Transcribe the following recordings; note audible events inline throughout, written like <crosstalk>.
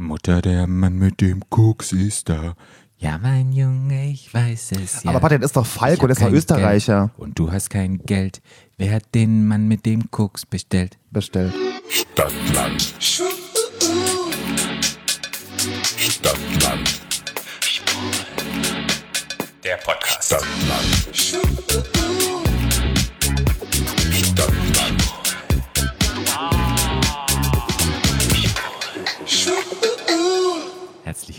Mutter, der Mann mit dem Koks ist da. Ja, mein Junge, ich weiß es ja. Aber warte, das ist doch Falco, das ist doch Österreicher. Geld und du hast kein Geld. Wer hat den Mann mit dem Koks bestellt? Bestellt. Stadtland. Stadtland. Der Podcast. Stadtland.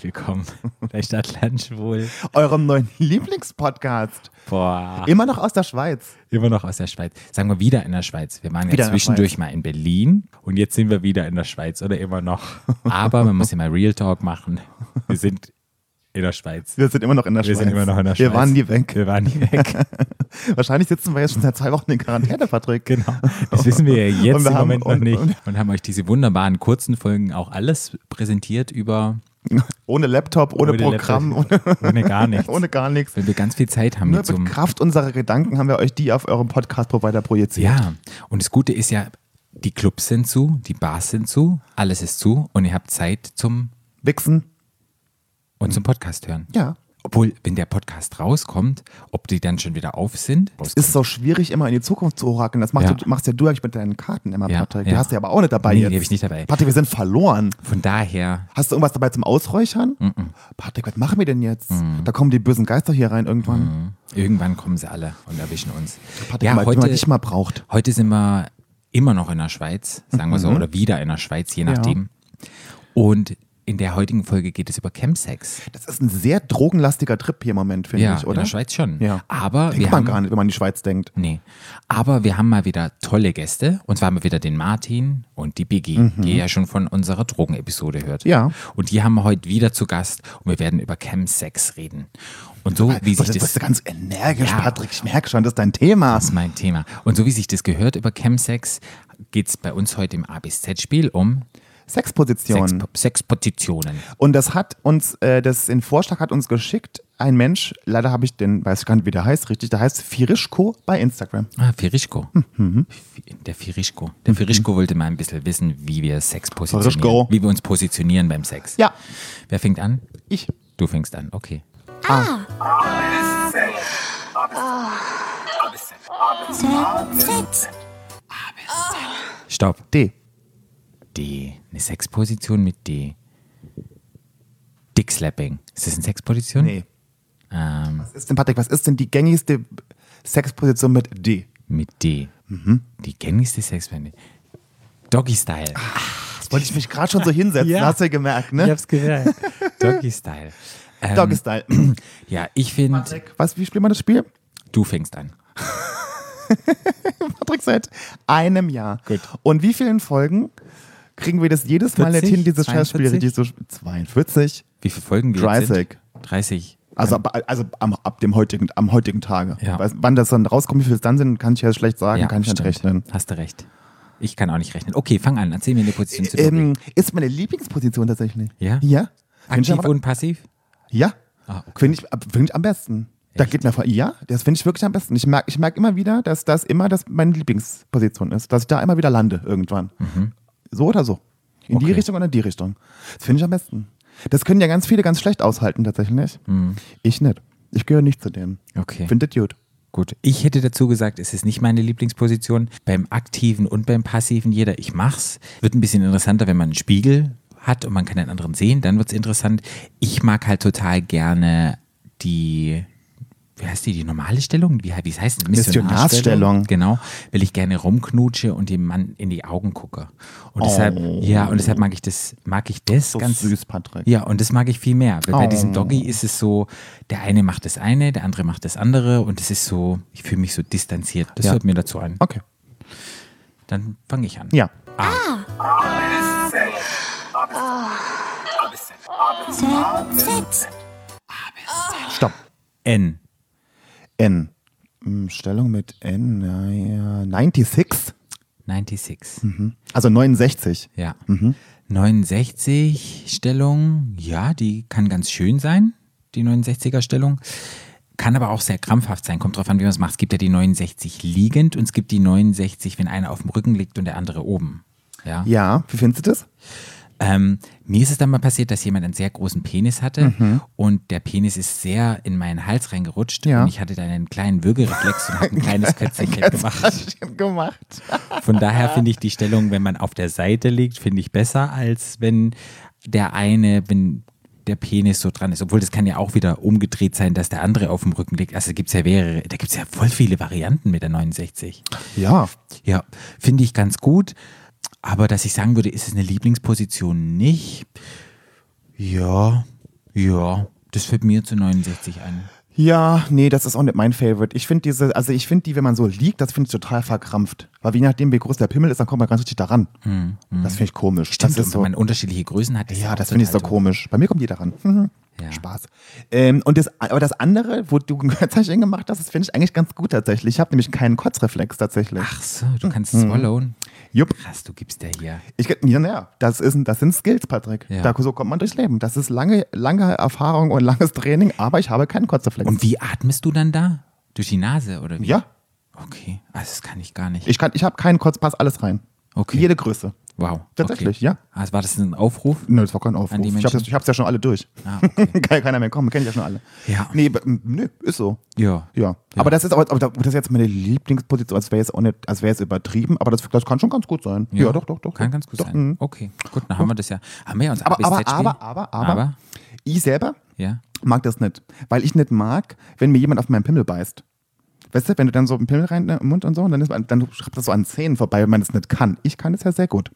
Herzlich willkommen bei Stadtland Schwul. Eurem neuen Lieblingspodcast. Boah. Immer noch aus der Schweiz. Immer noch aus der Schweiz. Sagen wir wieder in der Schweiz. Wir waren ja Wieder der zwischendurch mal in Berlin und jetzt sind wir wieder in der Schweiz oder immer noch. <laughs> Aber man muss ja mal Real Talk machen. Wir sind in der Schweiz. Wir sind immer noch in der Wir Schweiz. sind immer noch in der Schweiz. Wir waren nie weg. Wir waren nie weg. <laughs> Wahrscheinlich sitzen wir jetzt schon seit zwei Wochen in Quarantäne, Patrick. Genau. Das wissen wir ja jetzt wir im haben- Moment noch und- nicht. Und haben euch diese wunderbaren kurzen Folgen auch alles präsentiert über Ohne Laptop, ohne, Ohne Programm, Laptop. <laughs> ohne gar nichts. ohne gar nichts. Weil wir ganz viel Zeit haben Nur mit einem Kraft unserer Gedanken haben wir euch die auf eurem Podcast-Provider projiziert. Ja, und das Gute ist ja, die Clubs sind zu, die Bars sind zu, alles ist zu und ihr habt Zeit zum Wichsen. und zum Podcast hören. Ja. Obwohl, wenn der Podcast rauskommt, ob die dann schon wieder auf sind. Ist so schwierig, immer in die Zukunft zu orakeln. Das machst, Ja. du, machst ja du eigentlich mit deinen Karten immer, Ja, Patrick. Die ja. hast du ja aber auch nicht dabei Nee, jetzt. die hab ich nicht dabei. Patrick, wir sind verloren. Von daher, Hast du irgendwas dabei zum Ausräuchern? Patrick, was machen wir denn jetzt? Da kommen die bösen Geister hier rein irgendwann. irgendwann kommen sie alle und erwischen uns. Patrick, ja, mal, heute, dich mal braucht. heute sind wir immer noch in der Schweiz, sagen wir so, oder wieder in der Schweiz, je nachdem. Und in der heutigen Folge geht es über Chemsex. Das ist ein sehr drogenlastiger Trip hier im Moment, finde Ja, ich, in oder? der Schweiz schon. Ja. Aber Denkt wir man haben, gar nicht, wenn man an die Schweiz denkt. Nee. Aber wir haben mal wieder tolle Gäste. Und zwar haben wir wieder den Martin und die Biggie, die ihr ja schon von unserer Drogenepisode hört. Mhm. Ja. Und die haben wir heute wieder zu Gast und wir werden über Chemsex reden. Und so wie sich das, das, bist du ganz energisch, Ja. Patrick. Ich merke schon, das ist dein Thema. das ist mein Thema. Und so wie sich das gehört über Chemsex, geht es bei uns heute im A bis Z-Spiel um Sexposition. Sex, Sexpositionen. Und das hat uns, äh, das den Vorschlag hat uns geschickt ein Mensch, leider habe ich den, weiß ich gar nicht, wie der heißt, richtig, der heißt Firischko bei Instagram. Ah, Firischko. Mhm. Der Firischko. Der Firischko wollte mal ein bisschen wissen, wie wir Sex positionieren. Firischko. Wie wir uns positionionieren beim Sex. Ja, Wer fängt an? ich. Du fängst an, okay. Stopp. D. D. Eine Sexposition mit D. Dickslapping. Ist das eine Sexposition? Nee. Ähm, Was ist denn, Patrick, was ist denn die gängigste Sexposition mit D? mit D. Die gängigste Sexposition. Doggy Style. Das wollte ich mich gerade schon so <laughs> hinsetzen, Ja. hast du ja gemerkt, ne? hab's gehört. Doggy Style. Ähm, Doggy Style. <clears throat> Ja, ich finde, Patrick, was, wie spielt man das Spiel? du fängst an. <laughs> Patrick seit einem Jahr. Gut. Und wie vielen Folgen kriegen wir das jedes Mal nicht 40? hin, dieses Scheißspiel 42? richtig so 42? Wie viele Folgen wir jetzt 30. sind? 30. Also, ab, also am, ab dem heutigen, am heutigen Tage. Ja. Weiß, wann das dann rauskommt, wie viel es dann sind, kann ich ja schlecht sagen, kann ich nicht stimmt. rechnen. Hast du recht. Ich kann auch nicht rechnen. Okay, fang an. Erzähl mir eine Position zu. Ähm, ist meine Lieblingsposition tatsächlich. Ja? Ja. Aktiv aber- und passiv? Ja. Ah, okay. Finde ich, find ich am besten. Da Echt? geht mir vor, ja, das finde ich wirklich am besten. Ich merke ich merk immer wieder, dass das immer das meine Lieblingsposition ist, dass ich da immer wieder lande irgendwann. So oder so. In die. Okay. Richtung oder in die Richtung. Das finde ich am besten. Das können ja ganz viele ganz schlecht aushalten tatsächlich. Mhm. Ich nicht. Ich gehöre nicht zu denen. Okay. Finde das gut. Gut, ich hätte dazu gesagt, es ist nicht meine Lieblingsposition. Beim aktiven und beim passiven jeder, ich mach's. Wird ein bisschen interessanter, wenn man einen Spiegel hat und man kann den anderen sehen, dann wird's interessant. Ich mag halt total gerne die, wie heißt die, die normale Stellung? Wie, wie heißt das? Missionarstellung. Genau, weil ich gerne rumknutsche und dem Mann in die Augen gucke. Und deshalb, ja, und deshalb mag ich das, mag ich das So ganz süß, Patrick. ja, und das mag ich viel mehr. Weil bei Oh. diesem Doggy ist es so, der eine macht das eine, der andere macht das andere und es ist so, ich fühle mich so distanziert. Das Ja. hört mir dazu an. Okay. Dann fange ich an. Ja. Stopp. N. N. Hm, Stellung mit N, naja, 96. 96. Also 69. Ja. 69 Stellung, ja, die kann ganz schön sein, die 69er Stellung. Kann aber auch sehr krampfhaft sein, kommt drauf an, wie man es macht. Es gibt ja die 69 liegend und es gibt die 69, wenn einer auf dem Rücken liegt und der andere oben. Ja. Ja, wie findest du das? Ähm, mir ist es dann mal passiert, dass jemand einen sehr großen Penis hatte Mhm. und der Penis ist sehr in meinen Hals reingerutscht Ja. und ich hatte dann einen kleinen Würgereflex und habe ein kleines <laughs> Kötzchen gemacht. Gemacht. Von daher <laughs> finde ich die Stellung, wenn man auf der Seite liegt, finde ich besser, als wenn der eine, wenn der Penis so dran ist. Obwohl das kann ja auch wieder umgedreht sein, dass der andere auf dem Rücken liegt. Also gibt es ja mehrere, da gibt es ja voll viele Varianten mit der 69. Ja. Ja, finde ich ganz gut. Aber dass ich sagen würde, ist es eine Lieblingsposition nicht? Ja, ja, das fällt mir zu 69 ein. Ja, nee, das ist auch nicht mein Favorite. Ich finde diese, also ich finde die, wenn man so liegt, das finde ich total verkrampft. Weil je nachdem, wie groß der Pimmel ist, dann kommt man ganz richtig daran. Das finde ich komisch. Hm, Stimmt, das ist so. wenn man unterschiedliche Größen hat, Ja, das finde ich so komisch. Bei mir kommt jeder ran. Mhm. Ja. Spaß. Ähm, und das, aber das andere, wo du <laughs> ein Kötzchen gemacht hast, das finde ich eigentlich ganz gut tatsächlich. Ich habe nämlich keinen Kotzreflex tatsächlich. Ach so, du kannst swallowen. Jupp. Krass, du gibst der hier. Ich, ja, naja, das, ist, das sind Skills, Patrick. Ja. Da, so kommt man durchs Leben. Das ist lange, lange Erfahrung und langes Training, aber ich habe keinen Kotzreflex. Und wie atmest du dann da? Durch die Nase oder wie? ja, Okay, also das kann ich gar nicht. ich, kann- ich habe keinen Kotzpass, alles rein. Okay. Jede Größe. wow. Tatsächlich, okay. ja. Also war das ein Aufruf? Nö, das war kein Aufruf. An die ich habe es ja schon alle durch. Ah, okay. <laughs> Kann keiner mehr kommen, kenne ich ja schon alle. Ja. Nee, nö, ist so. Ja. Ja. Aber das ist aber, aber das ist jetzt meine Lieblingsposition, als wäre jetzt auch nicht, als wäre es übertrieben, aber das, das kann schon ganz gut sein. Ja, doch, doch, doch. Kann doch. ganz gut doch, sein. mhm. Okay, gut, dann haben wir das ja. Haben wir ja uns Aber, aber, aber, aber, aber, aber, ich selber ja. mag das nicht, weil ich nicht mag, wenn mir jemand auf meinen Pimmel beißt. Weißt du, wenn du dann so einen Pimmel rein im Mund und so, und dann, ist, man- dann schreibt das so an Zähnen vorbei, wenn man das nicht kann. Ich kann das ja sehr gut.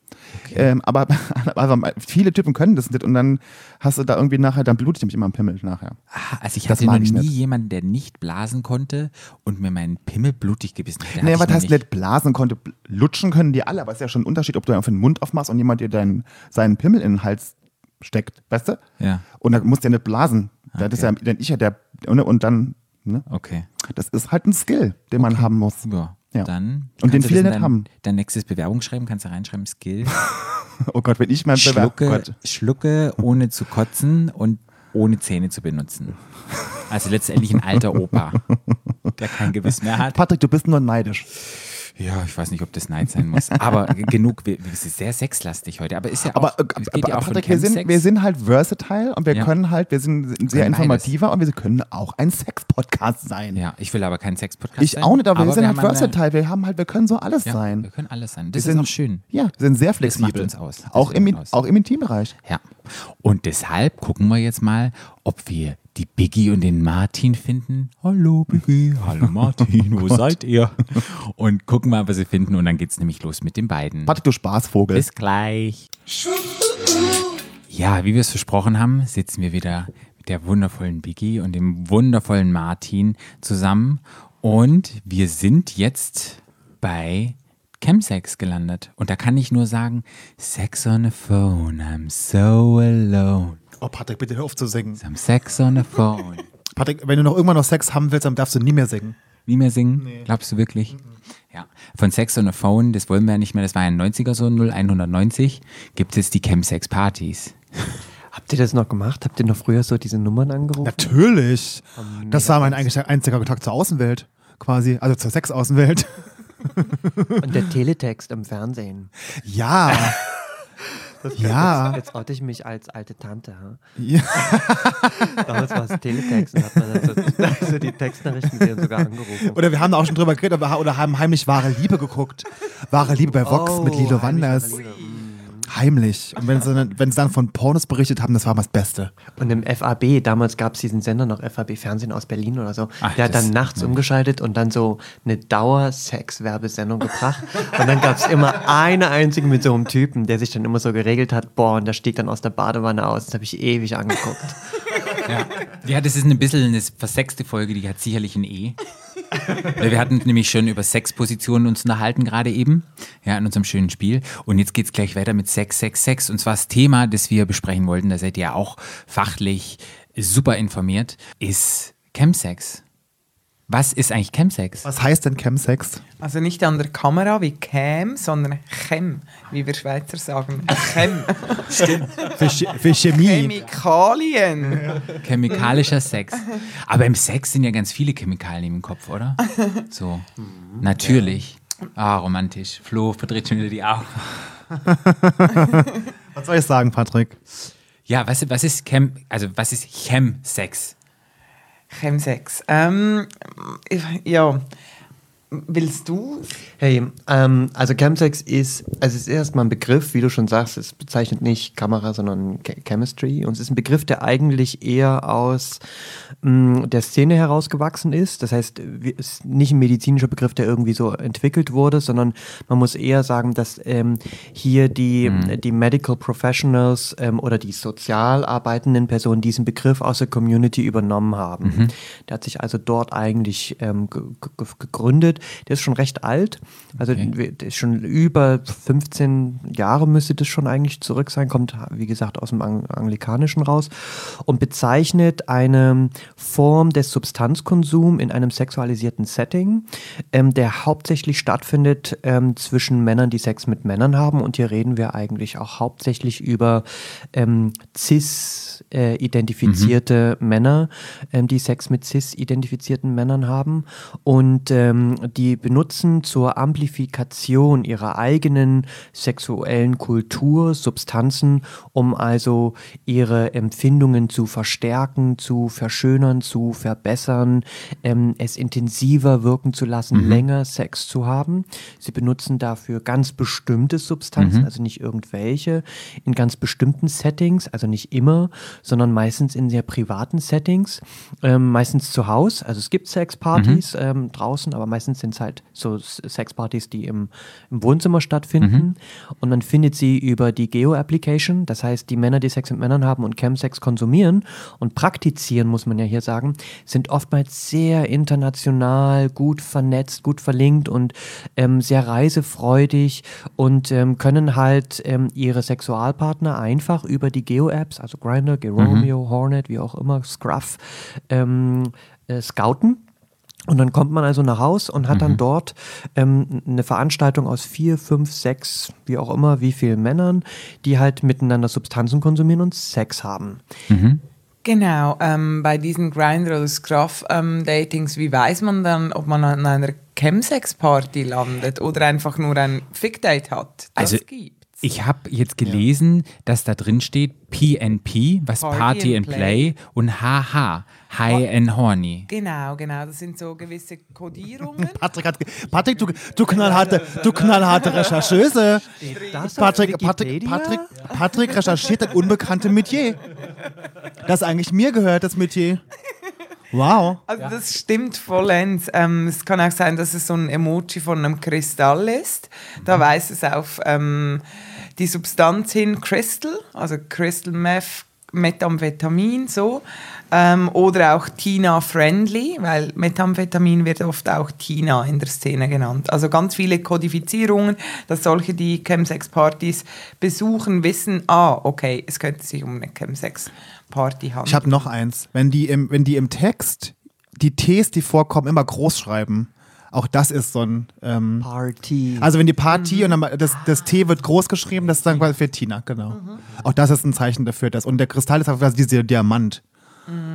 Ähm, aber <laughs> also, viele Typen können das nicht und dann hast du da irgendwie nachher, dann blutet ich mich immer am Pimmel nachher. Ah, Also ich Das hatte noch nie nicht. jemanden, der nicht blasen konnte und mir meinen Pimmel blutig gebissen hat. Nee, was heißt nicht blasen konnte? Lutschen können die alle, aber es ist ja schon ein Unterschied, ob du einfach den Mund aufmachst und jemand dir deinen, seinen Pimmel in den Hals steckt, weißt du? Ja. Und dann musst du ja nicht blasen. Das ist ja, denn ich ja der, und, und dann, ne? Okay. Das ist halt ein Skill, den man haben muss. Ja. Ja. Dann Und den viele nicht haben. Dein nächstes Bewerbungsschreiben kannst du reinschreiben, Skill. <laughs> Oh Gott, wenn ich mein Bewerb, oh Schlucke, schlucke ohne zu kotzen und ohne Zähne zu benutzen. Also letztendlich ein alter Opa, der kein Gewiss mehr hat. Patrick, du bist nur neidisch. Ja, ich weiß nicht, ob das Neid sein muss. Aber <laughs> genug, wir, wir sind sehr sexlastig heute. Aber ist ja auch, Aber, äh, es geht aber ja auch Patrick, wir sind, wir sind halt versatile und wir Ja. können halt, wir sind sehr informativer und wir können auch ein Sex-Podcast sein. Ja, ich will aber kein Sex-Podcast Ich sein, auch nicht, aber, wir sind halt haben eine- versatile. Wir haben halt, wir können so alles Ja, sein. wir können alles sein. Wir Das ist sind- auch schön. Ja, wir sind sehr flexibel. macht uns aus. Das Auch im, uns aus. auch im Intimbereich. Ja. Und deshalb gucken wir jetzt mal, ob wir die Biggie und den Martin finden. Hallo Biggie, hallo Martin, wo <laughs> seid ihr? Und gucken mal, was sie finden. Und dann geht's nämlich los mit den beiden. Patrick, du Spaßvogel. Bis gleich. Ja, wie wir es versprochen haben, sitzen wir wieder mit der wundervollen Biggie und dem wundervollen Martin zusammen. Und wir sind jetzt bei Chemsex gelandet. Und da kann ich nur sagen, Sex on the phone, I'm so alone. Oh, Patrick, bitte hör auf zu singen. Some Sex on the phone. Patrick, wenn du noch irgendwann noch Sex haben willst, dann darfst du nie mehr singen. Nie mehr singen? Glaubst du wirklich? Ja. Von Sex on the Phone, das wollen wir ja nicht mehr, das war ja ein 90er so 0190, gibt es die Chemsex-Partys. <laughs> Habt ihr das noch gemacht? Habt ihr noch früher so diese Nummern angerufen? Natürlich. Das war mein eigentlich einziger Kontakt zur Außenwelt. Quasi, also zur Sex-Außenwelt. Und der <laughs> Teletext im Fernsehen. Ja. <laughs> ja. Jetzt, jetzt oute ich mich als alte Tante. Ha? ja. <laughs> Damals war es Teletext und hat man dann so, <laughs> so die Textnachrichten sogar angerufen. Oder wir haben da auch schon drüber geredet oder, oder haben heimlich Wahre Liebe geguckt. Wahre Liebe bei Vox mit Lilo Oh, Wanders. Liebe. Heimlich. Und wenn sie, dann, wenn sie dann von Pornos berichtet haben, das war das Beste. Und im FAB, damals gab es diesen Sender noch, FAB Fernsehen aus Berlin oder so, Ach, der hat dann nachts umgeschaltet und dann so eine Dauer-Sex-Werbesendung gebracht. <laughs> und dann gab es immer eine einzige mit so einem Typen, der sich dann immer so geregelt hat, boah, und der stieg dann aus der Badewanne aus. Das habe ich ewig angeguckt. Ja. ja, das ist ein bisschen eine versexte Folge, die hat sicherlich ein E. <laughs> Wir hatten nämlich schon über Sexpositionen uns unterhalten gerade eben, ja, in unserem schönen Spiel. Und jetzt geht's gleich weiter mit Sex, Sex, Sex. Und zwar das Thema, das wir besprechen wollten, da seid ihr ja auch fachlich super informiert, ist Chemsex. Was ist eigentlich Chemsex? Was heißt denn Chemsex? Also nicht an der Kamera wie Cam, sondern Chem, wie wir Schweizer sagen. Chem. Für, Ch für Chemie. Chemikalien. Chemikalischer Sex. Aber im Sex sind ja ganz viele Chemikalien im Kopf, oder? So. Natürlich. Ah, romantisch. Flo verdreht schon wieder die Augen. <laughs> Was soll ich sagen, Patrick? Ja, was, was ist Chem, also was ist Chemsex? Chemsex. Ähm, ja. Willst du? Hey, ähm, also Chemsex ist, also es ist erstmal ein Begriff, wie du schon sagst, es bezeichnet nicht Kamera, sondern Che- Chemistry. Und es ist ein Begriff, der eigentlich eher aus mh, der Szene herausgewachsen ist. Das heißt, es ist nicht ein medizinischer Begriff, der irgendwie so entwickelt wurde, sondern man muss eher sagen, dass ähm, hier die, die Medical Professionals ähm, oder die sozial arbeitenden Personen diesen Begriff aus der Community übernommen haben. Der hat sich also dort eigentlich ähm, ge ge gegründet. Der ist schon recht alt, also Okay. schon über 15 Jahre müsste das schon eigentlich zurück sein, kommt wie gesagt aus dem Ang Anglikanischen raus und bezeichnet eine Form des Substanzkonsums in einem sexualisierten Setting, ähm, der hauptsächlich stattfindet ähm, zwischen Männern, die Sex mit Männern haben. Und hier reden wir eigentlich auch hauptsächlich über ähm, cis-identifizierte Männer, ähm, die Sex mit cis-identifizierten Männern haben. Und ähm, die benutzen zur Amplifikation ihrer eigenen sexuellen Kultur Substanzen, um also ihre Empfindungen zu verstärken, zu verschönern, zu verbessern, ähm, es intensiver wirken zu lassen, länger Sex zu haben. Sie benutzen dafür ganz bestimmte Substanzen, also nicht irgendwelche, in ganz bestimmten Settings, also nicht immer, sondern meistens in sehr privaten Settings, ähm, meistens zu Hause. Also es gibt Sexpartys ähm, draußen, aber meistens sind es halt so Sexpartys, die im, im Wohnzimmer stattfinden. Und man findet sie über die Geo-Application, das heißt, die Männer, die Sex mit Männern haben und Chemsex konsumieren und praktizieren, muss man ja hier sagen, sind oftmals sehr international, gut vernetzt, gut verlinkt und ähm, sehr reisefreudig und ähm, können halt ähm, ihre Sexualpartner einfach über die Geo-Apps, also Grindr, Geromeo, Hornet, wie auch immer, Scruff, ähm, äh, scouten. Und dann kommt man also nach Haus und hat dann dort ähm, eine Veranstaltung aus vier, fünf, sechs, wie auch immer, wie vielen Männern, die halt miteinander Substanzen konsumieren und Sex haben. Genau, ähm, bei diesen Grindr- oder Scruff-Datings, wie weiß man dann, ob man an einer Chemsex-Party landet oder einfach nur ein Fick-Date hat? Das Also, gibt's. Ich habe jetzt gelesen, dass da drin steht PNP, was Party Party, and and Play, und HH, High and Horny. Genau, genau, das sind so gewisse Kodierungen. <laughs> Patrick, hat, Patrick du, du, knallharte, du knallharte Rechercheuse. Patrick, Patrick, Patrick, Patrick recherchiert das unbekannte Metier. Das eigentlich mir gehört, das Metier. Wow. Also das stimmt vollends. Ähm, es kann auch sein, dass es so ein Emoji von einem Kristall ist. Da weist es auf ähm, die Substanz hin, Crystal, also Crystal Meth, Methamphetamin, so. Ähm, oder auch Tina-friendly, weil Methamphetamin wird oft auch Tina in der Szene genannt. Also ganz viele Kodifizierungen, dass solche, die Chemsex-Partys besuchen, wissen, ah, okay, es könnte sich um eine Chemsex-Party handeln. Ich habe noch eins. Wenn die, im, wenn die im Text die Ts, die vorkommen, immer groß schreiben, auch das ist so ein. Ähm, Party. also, wenn die Party und dann das, das T wird groß geschrieben, das ist dann quasi für Tina, genau. Auch das ist ein Zeichen dafür. Dass, und der Kristall ist quasi dieser Diamant.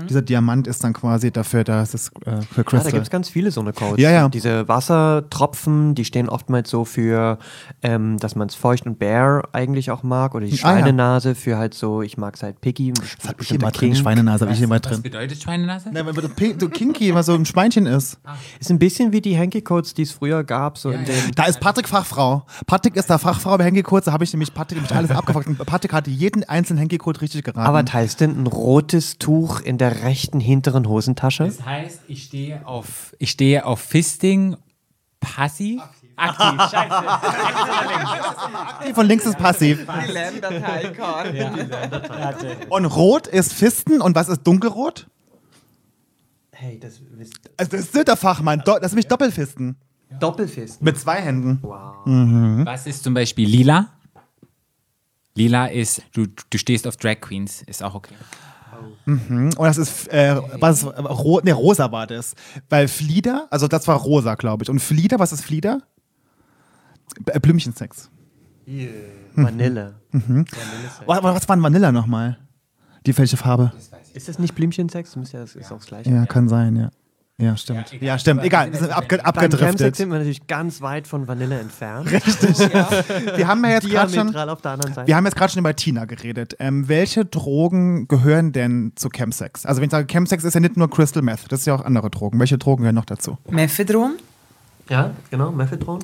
Dieser Diamant ist dann quasi dafür, dass es äh, für Ja, da Crystal. gibt es ganz viele so eine Codes. Ja, ja. Diese Wassertropfen, die stehen oftmals so für, ähm, dass man es feucht und bare eigentlich auch mag. Oder die Ah, ja. Schweinenase für halt so, ich mag es halt picky. das hab ich immer drin, Schweinenase habe ich immer Was drin. bedeutet Schweinenase? Nein, wenn du Kinky immer so ein Schweinchen ist. Ist ein bisschen wie die Hanky-Codes, die es früher gab. So in den, Da ist Patrick Fachfrau. Patrick ist da Fachfrau bei Henky Kurz. Da habe ich nämlich Patrick alles abgefragt. Patrick hatte jeden einzelnen Henky Code richtig geraten. aber teilst du ein rotes Tuch in der rechten hinteren Hosentasche? Das heißt, ich stehe auf, ich stehe auf Fisting passiv. <laughs> Aktiv, scheiße. Die von links ist passiv. Die. Und rot ist Fisten. Und was ist dunkelrot? Hey, das ist Also das ist der Fachmann. Do- Das ist nämlich Doppelfisten. Doppelfist. Mit zwei Händen. Was ist zum Beispiel lila? Lila ist, du, du stehst auf Drag Queens, ist auch okay. Und das ist, äh, was ist, äh, ro ne, rosa war das. Weil Flieder, also das war rosa, glaube ich. Und Flieder, was ist Flieder? B äh, Blümchensex. Vanille. Was, was war ein Vanilla nochmal? Die welche Farbe? Ist das nicht Blümchensex? Das ist ja- das ist auch das gleiche. Ja, kann sein, ja. Ja, stimmt. Ja, stimmt. Egal, wir sind abge Beim Chemsex abgedriftet. sind wir natürlich ganz weit von Vanille entfernt. Wir haben ja jetzt gerade schon, wir haben jetzt gerade schon über Tina geredet. Ähm, welche Drogen gehören denn zu Chemsex? Also wenn ich sage Chemsex ist ja nicht nur Crystal Meth, das ist ja auch andere Drogen. Welche Drogen gehören noch dazu? Mephedron? Ja, genau, Mephedron.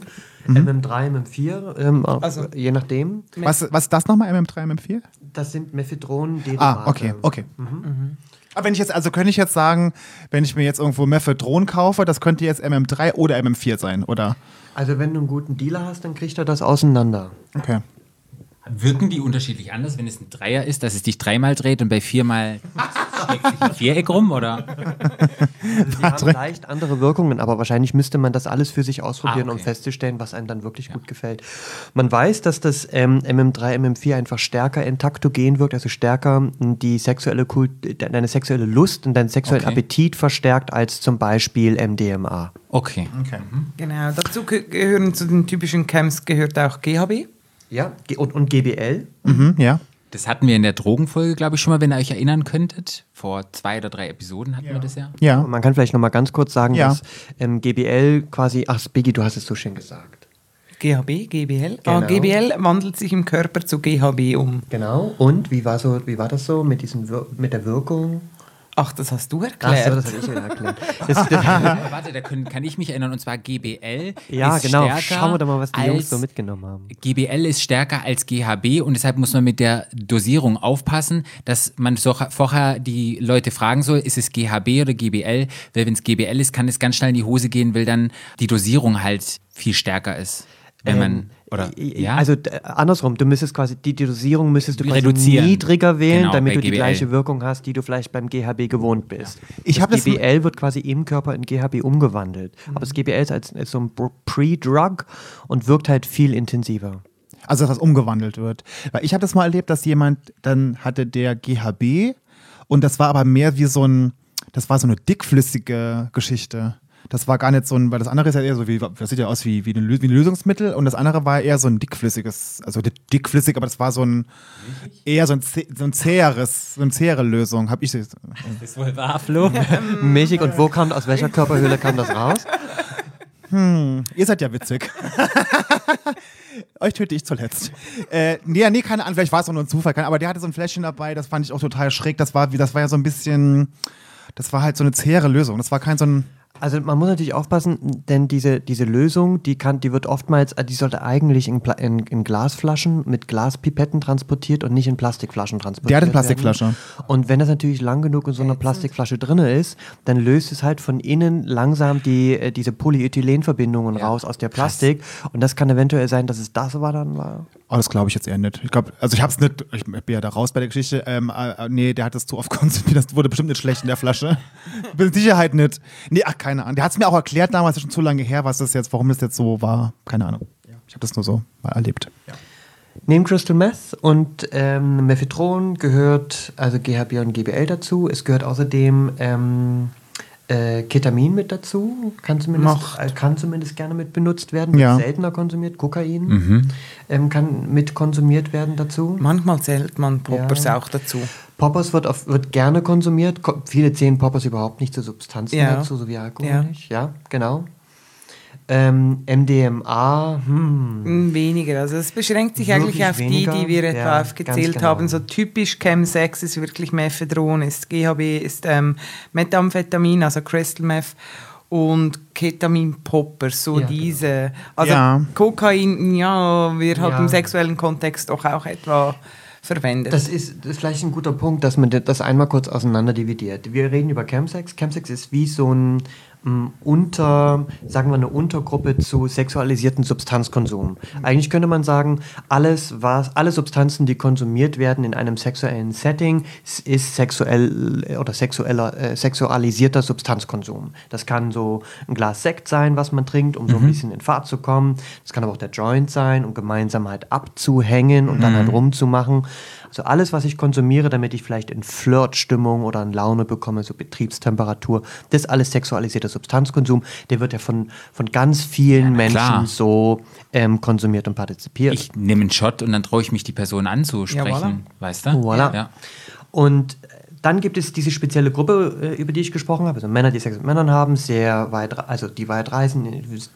Mhm. MM3, MM4, ähm, Also- je nachdem. Was, was ist das nochmal, MM3, MM4? Das sind Mephedron Ah, okay, okay. Aber wenn ich jetzt, also könnte ich jetzt sagen, wenn ich mir jetzt irgendwo Mephedron kaufe, das könnte jetzt MM3 oder MM4 sein, oder? Also wenn du einen guten Dealer hast, dann kriegt er das auseinander. Okay. Wirken die unterschiedlich anders, wenn es ein Dreier ist, dass es dich dreimal dreht und bei viermal schlägt sich ein Viereck rum? Oder? Also sie haben leicht andere Wirkungen, aber wahrscheinlich müsste man das alles für sich ausprobieren, Ah, um okay. festzustellen, was einem dann wirklich gut gefällt. Man weiß, dass das ähm, MM3, MM4 einfach stärker entaktogen wirkt, also stärker mh, die sexuelle Kult, deine sexuelle Lust und deinen sexuellen Okay. Appetit verstärkt als zum Beispiel MDMA. Okay. Okay. Genau. Dazu ge- gehören zu den typischen Camps gehört auch GHB. Ja, und, und GBL. Mhm, ja. Das hatten wir in der Drogenfolge, glaube ich, schon mal, wenn ihr euch erinnern könntet. Vor zwei oder drei Episoden hatten wir das ja. Ja. Und man kann vielleicht noch mal ganz kurz sagen, Ja. dass ähm, GBL quasi, ach Biggie, du hast es so schön gesagt. GHB, GBL. Ah, Genau. GBL wandelt sich im Körper zu GHB um. Genau. Und wie war so, wie war das so mit diesem Wir mit der Wirkung? Ach, das hast du Ach erklärt. so, das habe ich erklärt. Das, <laughs> das, Aber warte, da können, kann ich mich erinnern. Und zwar GBL ja, ist genau. stärker Schauen wir doch mal, was die Jungs so mitgenommen haben. GBL ist stärker als GHB und deshalb muss man mit der Dosierung aufpassen, dass man so, vorher die Leute fragen soll, ist es GHB oder GBL? Weil wenn es GBL ist, kann es ganz schnell in die Hose gehen, weil dann die Dosierung halt viel stärker ist. Wenn man, oder, ja? Also äh, andersrum, du müsstest quasi, die Dosierung müsstest du quasi Reduzieren. niedriger wählen, Genau, damit du die GBL. gleiche Wirkung hast, die du vielleicht beim GHB gewohnt bist. Ich hab das GBL wird quasi im Körper in GHB umgewandelt. Aber das GBL ist, als, ist so ein Pre-Drug und wirkt halt viel intensiver. Also, dass das umgewandelt wird. Weil ich habe das mal erlebt, dass jemand, dann hatte der GHB und das war aber mehr wie so ein, das war so eine dickflüssige Geschichte. Das war gar nicht so ein, weil das andere ist ja eher so wie, das sieht ja aus wie, wie, ein, Lö- wie ein Lösungsmittel und das andere war eher so ein dickflüssiges, also di- dickflüssig, aber das war so ein, eher so ein, so ein zäheres, so eine zähere Lösung, habe ich das. ist wohl wahr, Flo. <laughs> Milchig, und wo kam, aus welcher Körperhöhle kam das raus? Ihr seid ja witzig. <laughs> Euch töte ich zuletzt. Äh, nee, nee, keine Ahnung, vielleicht war es auch nur ein Zufall, keine- aber der hatte so ein Fläschchen dabei, das fand ich auch total schräg. Das war, wie, das war ja so ein bisschen, das war halt so eine zähere Lösung. Das war kein so ein, Also man muss natürlich aufpassen, denn diese, diese Lösung, die kann, die wird oftmals, äh, die sollte eigentlich in, in, in Glasflaschen mit Glaspipetten transportiert und nicht in Plastikflaschen transportiert. Der hat eine werden. Plastikflasche. Und wenn das natürlich lang genug in so einer Plastikflasche drin ist, dann löst es halt von innen langsam die, äh, diese Polyethylenverbindungen raus aus der Plastik. Und das kann eventuell sein, dass es das war dann war. Oh, das glaube ich jetzt eher nicht. Ich glaube, also ich hab's nicht, ich bin ja da raus bei der Geschichte. Ähm, äh, nee, der hat das zu oft <laughs> konsumiert, das wurde bestimmt nicht schlecht in der Flasche. <laughs> Mit Sicherheit nicht. Nee, ach, keine Ahnung. Der hat es mir auch erklärt damals, das ist schon zu lange her, was das jetzt, warum das jetzt so war. Keine Ahnung. Ich habe das nur so mal erlebt. Neben Crystal Meth und ähm, Mephedron gehört also GHB und GBL dazu. Es gehört außerdem ähm, äh, Ketamin mit dazu. Kann zumindest, äh, kann zumindest gerne mit benutzt werden. Wird Ja. seltener konsumiert. Kokain ähm, kann mit konsumiert werden dazu. Manchmal zählt man Poppers Ja. auch dazu. Poppers wird, auf, wird gerne konsumiert. Ko viele zählen Poppers überhaupt nicht zu Substanzen Ja. dazu, so wie Alkohol Ja. nicht. Ja, genau. Ähm, MDMA, hm, Mm, Weniger. Also es beschränkt sich Wirklich eigentlich auf weniger? die, die wir Ja, etwa aufgezählt genau. haben. So typisch Chemsex ist wirklich Mephedron, ist GHB, ist ähm, Methamphetamin, also Crystal Meth und Ketamin-Poppers, so Ja, diese. Also Ja. Kokain, ja, wird halt Ja. im sexuellen Kontext doch auch etwa verwendet. Das ist, das ist vielleicht ein guter Punkt, dass man das einmal kurz auseinander dividiert. Wir reden über Chemsex. Chemsex ist wie so ein Unter, sagen wir eine Untergruppe zu sexualisierten Substanzkonsum. Eigentlich könnte man sagen, alles was, alle Substanzen, die konsumiert werden in einem sexuellen Setting, ist sexuell äh, oder sexueller, äh, sexualisierter Substanzkonsum. Das kann so ein Glas Sekt sein, was man trinkt, um so ein bisschen in Fahrt zu kommen. Das kann aber auch der Joint sein, um gemeinsam halt abzuhängen und dann halt rumzumachen. Also alles, was ich konsumiere, damit ich vielleicht in Flirtstimmung oder in Laune bekomme, so Betriebstemperatur, das ist alles sexualisierter Substanzkonsum. Der wird ja von, von ganz vielen Menschen klar. so ähm, konsumiert und partizipiert. Ich nehme einen Shot und dann traue ich mich, die Person anzusprechen. Ja, voilà. Weißt du? Voilà. Ja. Und dann gibt es diese spezielle Gruppe, äh, über die ich gesprochen habe, also Männer, die Sex mit Männern haben, sehr weit, also die weit reisen,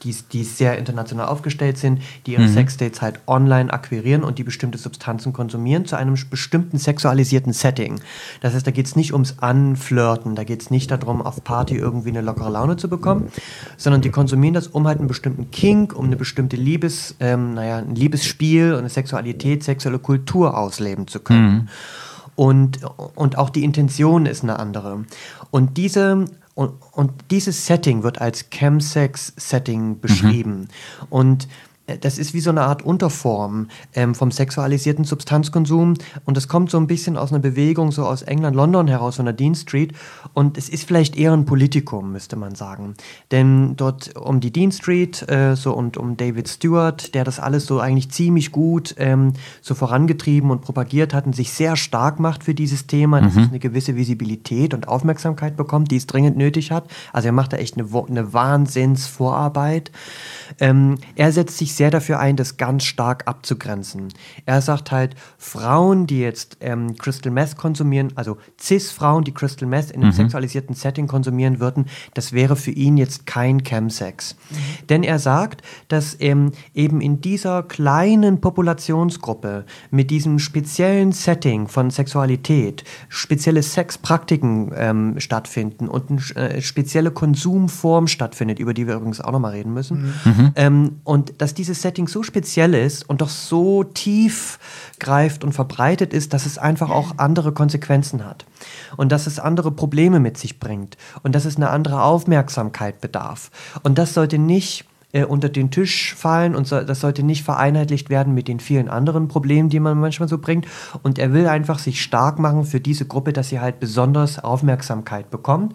die, die sehr international aufgestellt sind, die ihre Sexdates halt online akquirieren und die bestimmte Substanzen konsumieren zu einem bestimmten sexualisierten Setting. Das heißt, da geht es nicht ums Anflirten, da geht es nicht darum, auf Party irgendwie eine lockere Laune zu bekommen, sondern die konsumieren das, um halt einen bestimmten Kink, um eine bestimmte Liebes, ähm, naja, ein Liebesspiel und eine Sexualität, sexuelle Kultur ausleben zu können. Und, und auch die Intention ist eine andere. Und diese und, und dieses Setting wird als Chemsex-Setting beschrieben. Und äh, das ist wie so eine Art Unterform ähm, vom sexualisierten Substanzkonsum und das kommt so ein bisschen aus einer Bewegung so aus England, London heraus von der Dean Street und es ist vielleicht eher ein Politikum, müsste man sagen. Denn dort um die Dean Street äh, so und um David Stewart, der das alles so eigentlich ziemlich gut ähm, so vorangetrieben und propagiert hat und sich sehr stark macht für dieses Thema, dass es eine gewisse Visibilität und Aufmerksamkeit bekommt, die es dringend nötig hat. Also er macht da echt eine, eine Wahnsinnsvorarbeit. Ähm, er setzt sich sehr dafür ein, das ganz stark abzugrenzen. Er sagt halt, Frauen, die jetzt ähm, Crystal Meth konsumieren, also Cis-Frauen, die Crystal Meth in einem sexualisierten Setting konsumieren würden, das wäre für ihn jetzt kein Chemsex. Denn er sagt, dass ähm, eben in dieser kleinen Populationsgruppe mit diesem speziellen Setting von Sexualität spezielle Sexpraktiken ähm, stattfinden und eine äh, spezielle Konsumform stattfindet, über die wir übrigens auch nochmal reden müssen. Ähm, und dass dieses Setting so speziell ist und doch so tief greift und verbreitet ist, dass es einfach auch andere Konsequenzen hat. Und dass es andere Probleme mit sich bringt. Und dass es eine andere Aufmerksamkeit bedarf. Und das sollte nicht äh, unter den Tisch fallen und so, das sollte nicht vereinheitlicht werden mit den vielen anderen Problemen, die man manchmal so bringt. Und er will einfach sich stark machen für diese Gruppe, dass sie halt besonders Aufmerksamkeit bekommt.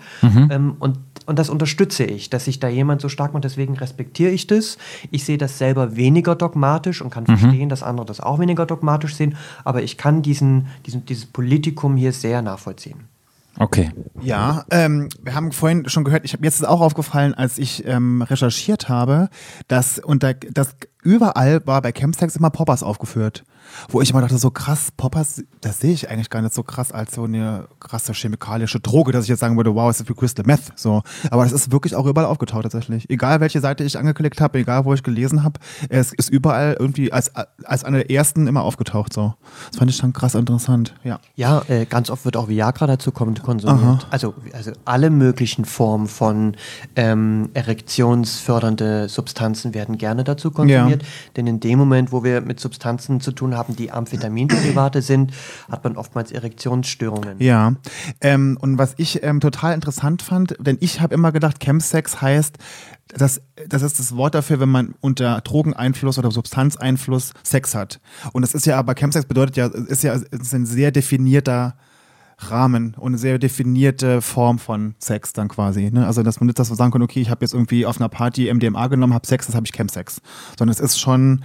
Ähm, und, und das unterstütze ich, dass sich da jemand so stark macht. Deswegen respektiere ich das. Ich sehe das selber weniger dogmatisch und kann verstehen, dass andere das auch weniger dogmatisch sehen. Aber ich kann diesen, diesen, dieses Politikum hier sehr nachvollziehen. Okay. Ja, ähm, wir haben vorhin schon gehört, ich habe jetzt ist auch aufgefallen, als ich ähm, recherchiert habe, dass unter das überall war bei Campsex immer Poppers aufgeführt. Wo ich immer dachte, so krass, Poppers, das sehe ich eigentlich gar nicht so krass als so eine krasse chemikalische Droge, dass ich jetzt sagen würde, wow, es ist wie Crystal Meth. So. Aber das ist wirklich auch überall aufgetaucht tatsächlich. Egal welche Seite ich angeklickt habe, egal wo ich gelesen habe, es ist überall irgendwie als, als eine der ersten immer aufgetaucht. So. Das fand ich schon krass interessant. Ja. Ja, äh, ganz oft wird auch Viagra dazu kon- konsumiert. Also, also alle möglichen Formen von ähm, erektionsfördernde Substanzen werden gerne dazu konsumiert. Denn in dem Moment, wo wir mit Substanzen zu tun haben, die Amphetaminderivate sind, hat man oftmals Erektionsstörungen. Ja, ähm, und was ich ähm, total interessant fand, denn ich habe immer gedacht, Chemsex heißt, das, das ist das Wort dafür, wenn man unter Drogeneinfluss oder Substanzeinfluss Sex hat. Und das ist ja aber, Chemsex bedeutet ja, ist ja ist ein sehr definierter Rahmen und eine sehr definierte Form von Sex dann quasi. Ne? Also, dass man nicht das so sagen kann, okay, ich habe jetzt irgendwie auf einer Party MDMA genommen, habe Sex, das habe ich Chemsex. Sondern es ist schon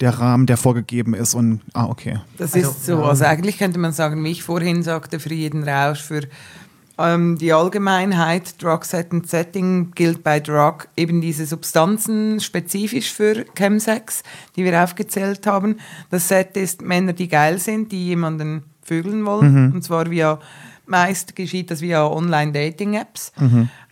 der Rahmen, der vorgegeben ist und, ah, okay. Das ist so. Also eigentlich könnte man sagen, wie ich vorhin sagte, für jeden Rausch, für ähm, die Allgemeinheit, Drug Set and Setting gilt bei Drug eben diese Substanzen spezifisch für Chemsex, die wir aufgezählt haben. Das Set ist Männer, die geil sind, die jemanden vögeln wollen. Und zwar via, meist geschieht das via Online-Dating-Apps.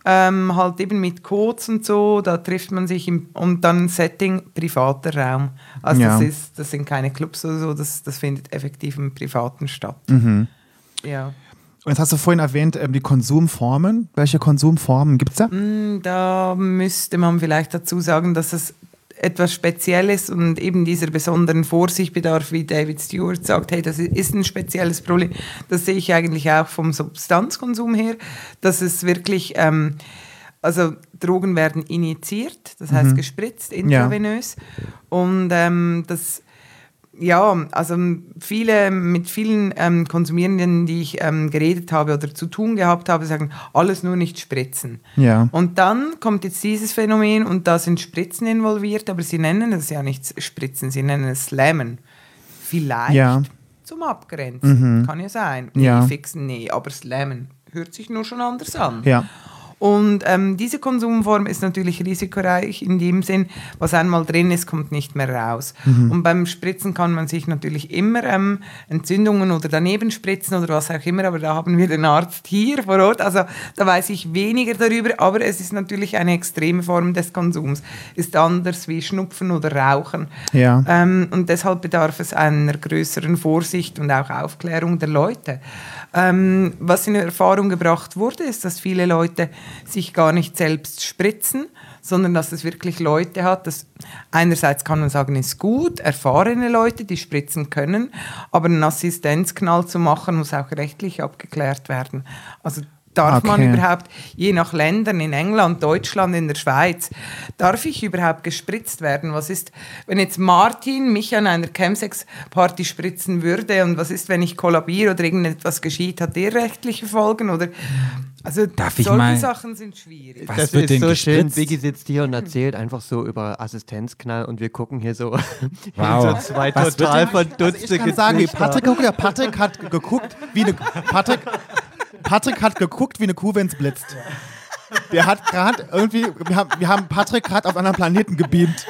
Ähm, halt eben mit Codes und so, da trifft man sich im, und dann Setting privater Raum. Also Ja. das ist, das sind keine Clubs oder so, das, das findet effektiv im Privaten statt. Ja. Und jetzt hast du vorhin erwähnt, ähm, die Konsumformen. Welche Konsumformen gibt es da? Mm, Da müsste man vielleicht dazu sagen, dass es etwas Spezielles und eben dieser besonderen Vorsicht bedarf, wie David Stewart sagt, hey, das ist ein spezielles Problem. Das sehe ich eigentlich auch vom Substanzkonsum her, dass es wirklich, ähm, also Drogen werden injiziert, das heißt gespritzt, intravenös. Und ähm, das ja, also viele, mit vielen ähm, Konsumierenden, die ich ähm, geredet habe oder zu tun gehabt habe, sagen, alles nur nicht spritzen. Ja. Und dann kommt jetzt dieses Phänomen und da sind Spritzen involviert, aber sie nennen es ja nicht Spritzen, sie nennen es Slammen. Vielleicht Ja. zum Abgrenzen, kann ja sein. Nee, Ja. fixen, nee, aber Slammen hört sich nur schon anders an. Ja. Und ähm, diese Konsumform ist natürlich risikoreich in dem Sinn, was einmal drin ist, kommt nicht mehr raus. Und beim Spritzen kann man sich natürlich immer ähm, Entzündungen oder daneben spritzen oder was auch immer, aber da haben wir den Arzt hier vor Ort, also da weiß ich weniger darüber, aber es ist natürlich eine extreme Form des Konsums. Ist anders wie Schnupfen oder Rauchen. Ja. Ähm, und deshalb bedarf es einer größeren Vorsicht und auch Aufklärung der Leute. Ähm, was in Erfahrung gebracht wurde, ist, dass viele Leute sich gar nicht selbst spritzen, sondern dass es wirklich Leute hat, das einerseits kann man sagen, ist gut, erfahrene Leute, die spritzen können, aber einen Assistenzknall zu machen, muss auch rechtlich abgeklärt werden. Also Darf man Okay. überhaupt, je nach Ländern, in England, Deutschland, in der Schweiz, darf ich überhaupt gespritzt werden? Was ist, wenn jetzt Martin mich an einer Chemsex-Party spritzen würde und was ist, wenn ich kollabiere oder irgendetwas geschieht? Hat der rechtliche Folgen? Oder, also Darf ich solche mal- Sachen sind schwierig. Was das wird ist denn so schön. gespritzt? Biggie sitzt hier und erzählt einfach so über Assistenzknall und wir gucken hier so, <laughs> Wow. so zwei Was wird total verdutzte Ich kann sagen. Patrick, guck, Patrick hat geguckt, wie eine Patrick, Patrick hat geguckt wie eine Kuh, wenn es blitzt. Der hat gerade irgendwie, wir haben, wir haben Patrick gerade auf anderen Planeten gebeamt.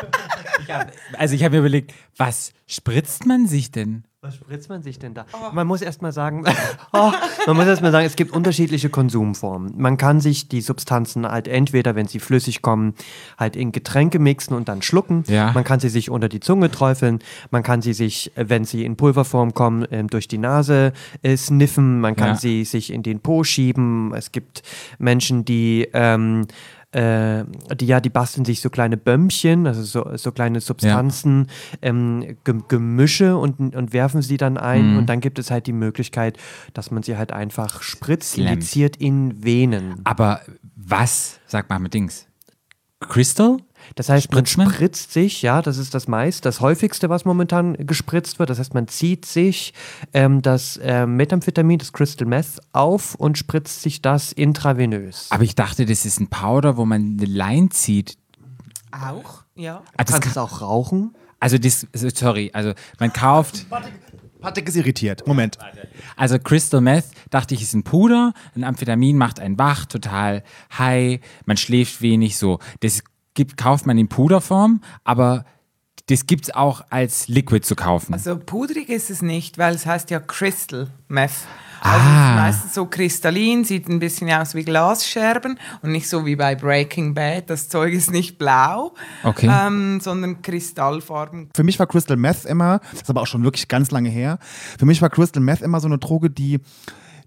Also ich habe mir überlegt, was spritzt man sich denn? Was spritzt man sich denn da? Man muss erst mal sagen, <laughs> oh, man muss erst mal sagen, es gibt unterschiedliche Konsumformen. Man kann sich die Substanzen halt entweder, wenn sie flüssig kommen, halt in Getränke mixen und dann schlucken. Ja. Man kann sie sich unter die Zunge träufeln. Man kann sie sich, wenn sie in Pulverform kommen, ähm, durch die Nase äh, sniffen. Man kann Ja. sie sich in den Po schieben. Es gibt Menschen, die ähm, äh, die ja, die basteln sich so kleine Bömmchen, also so, so kleine Substanzen, ähm, Gem- Gemische und, und werfen sie dann ein. Mhm. Und dann gibt es halt die Möglichkeit, dass man sie halt einfach spritzt, Slam. injiziert in Venen. Aber was, sag mal mit Dings? Crystal? Das heißt, man Spritzt man? spritzt sich, ja, das ist das meist, das häufigste, was momentan gespritzt wird. Das heißt, man zieht sich ähm, das ähm, Methamphetamin, das Crystal Meth, auf und spritzt sich das intravenös. Aber ich dachte, das ist ein Powder, wo man eine Line zieht. Auch, ja. Ah, Du das kannst es kann, auch rauchen. also das, sorry, also man kauft, Patrick ist irritiert. Moment. also Crystal Meth, dachte ich, ist ein Puder, ein Amphetamin macht einen wach, total high, man schläft wenig, so. Das gibt, kauft man in Puderform, aber das gibt es auch als Liquid zu kaufen. Also pudrig ist es nicht, weil es heißt ja Crystal Meth. Also es Ah. ist meistens so kristallin, sieht ein bisschen aus wie Glasscherben und nicht so wie bei Breaking Bad. Das Zeug ist nicht blau, Okay. ähm, sondern Kristallfarben. Für mich war Crystal Meth immer, das ist aber auch schon wirklich ganz lange her, für mich war Crystal Meth immer so eine Droge, die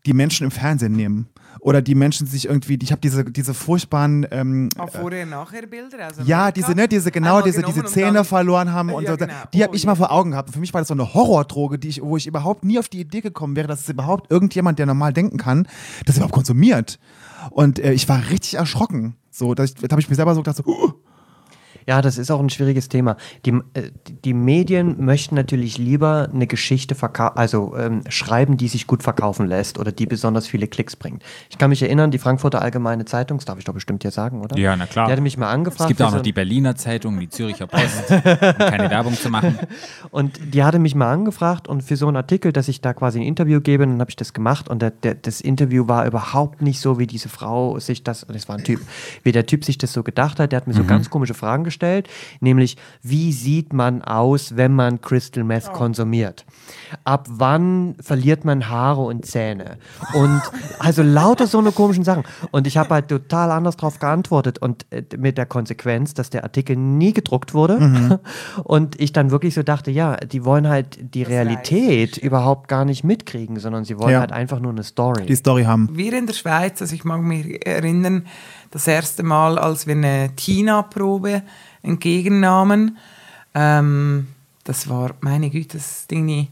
die Menschen im Fernsehen nehmen. Oder die Menschen sich irgendwie, ich habe diese, diese furchtbaren, ähm, Auch Vorher-Nachher-Bilder. Also ja, diese, ne, diese, genau, diese, diese Zähne verloren haben und Ja, so. genau. Die habe Oh, ich ja. mal vor Augen gehabt. Für mich war das so eine Horrordroge, die ich, wo ich überhaupt nie auf die Idee gekommen wäre, dass es überhaupt irgendjemand, der normal denken kann, das überhaupt konsumiert. Und äh, ich war richtig erschrocken. So, dass ich, da habe ich mir selber so gedacht, so, uh, Ja, das ist auch ein schwieriges Thema. Die, äh, die Medien möchten natürlich lieber eine Geschichte also ähm, schreiben, die sich gut verkaufen lässt oder die besonders viele Klicks bringt. Ich kann mich erinnern, die Frankfurter Allgemeine Zeitung, das darf ich doch bestimmt hier sagen, oder? Ja, na klar. Die hatte mich mal angefragt. es gibt auch noch die Berliner Zeitung, die Züricher Post, um keine Werbung zu machen. <laughs> Und die hatte mich mal angefragt und für so einen Artikel, dass ich da quasi ein Interview gebe, dann habe ich das gemacht und der, der, das Interview war überhaupt nicht so, wie diese Frau sich das, das war ein Typ, wie der Typ sich das so gedacht hat. Der hat mir so ganz komische Fragen gestellt, nämlich, wie sieht man aus, wenn man Crystal Meth konsumiert? Ab wann verliert man Haare und Zähne? Und also lauter so eine komischen Sachen. Und ich habe halt total anders drauf geantwortet und äh, mit der Konsequenz, dass der Artikel nie gedruckt wurde <laughs> und ich dann wirklich so dachte, ja, die wollen halt die Realität überhaupt gar nicht mitkriegen, sondern sie wollen Ja. halt einfach nur eine Story. die Story haben. Wir in der Schweiz, also ich mag mich erinnern, das erste Mal, als wir eine Tina-Probe entgegennahmen, ähm, das war, meine Güte, das Ding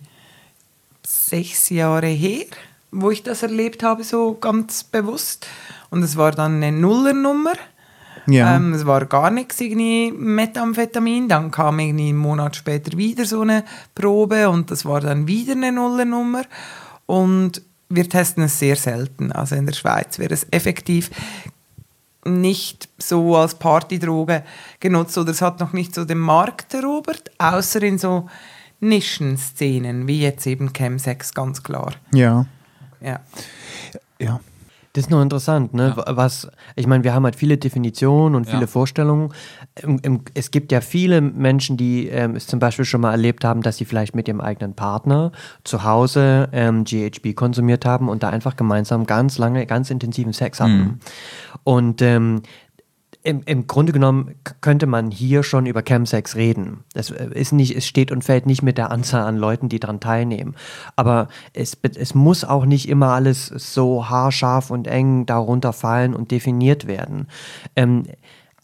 sechs Jahre her, wo ich das erlebt habe, so ganz bewusst. Und es war dann eine Nullernummer. Ja. Ähm, es war gar nichts, irgendwie Methamphetamin. Dann kam irgendwie einen Monat später wieder so eine Probe und das war dann wieder eine Nullernummer. Und wir testen es sehr selten. Also in der Schweiz wäre es effektiv nicht so als Partydroge genutzt oder es hat noch nicht so den Markt erobert, außer in so Nischenszenen, wie jetzt eben Chemsex, ganz klar. Ja. Ja. Ja. Das ist noch interessant, ne? Was, ich meine, wir haben halt viele Definitionen und viele Ja. Vorstellungen. Es gibt ja viele Menschen, die ähm, es zum Beispiel schon mal erlebt haben, dass sie vielleicht mit ihrem eigenen Partner zu Hause ähm, GHB konsumiert haben und da einfach gemeinsam ganz lange, ganz intensiven Sex hatten. Und ähm, im, Im Grunde genommen könnte man hier schon über Chemsex reden. Das äh, ist nicht, es steht und fällt nicht mit der Anzahl an Leuten, die daran teilnehmen. Aber es, es muss auch nicht immer alles so haarscharf und eng darunter fallen und definiert werden. Ähm,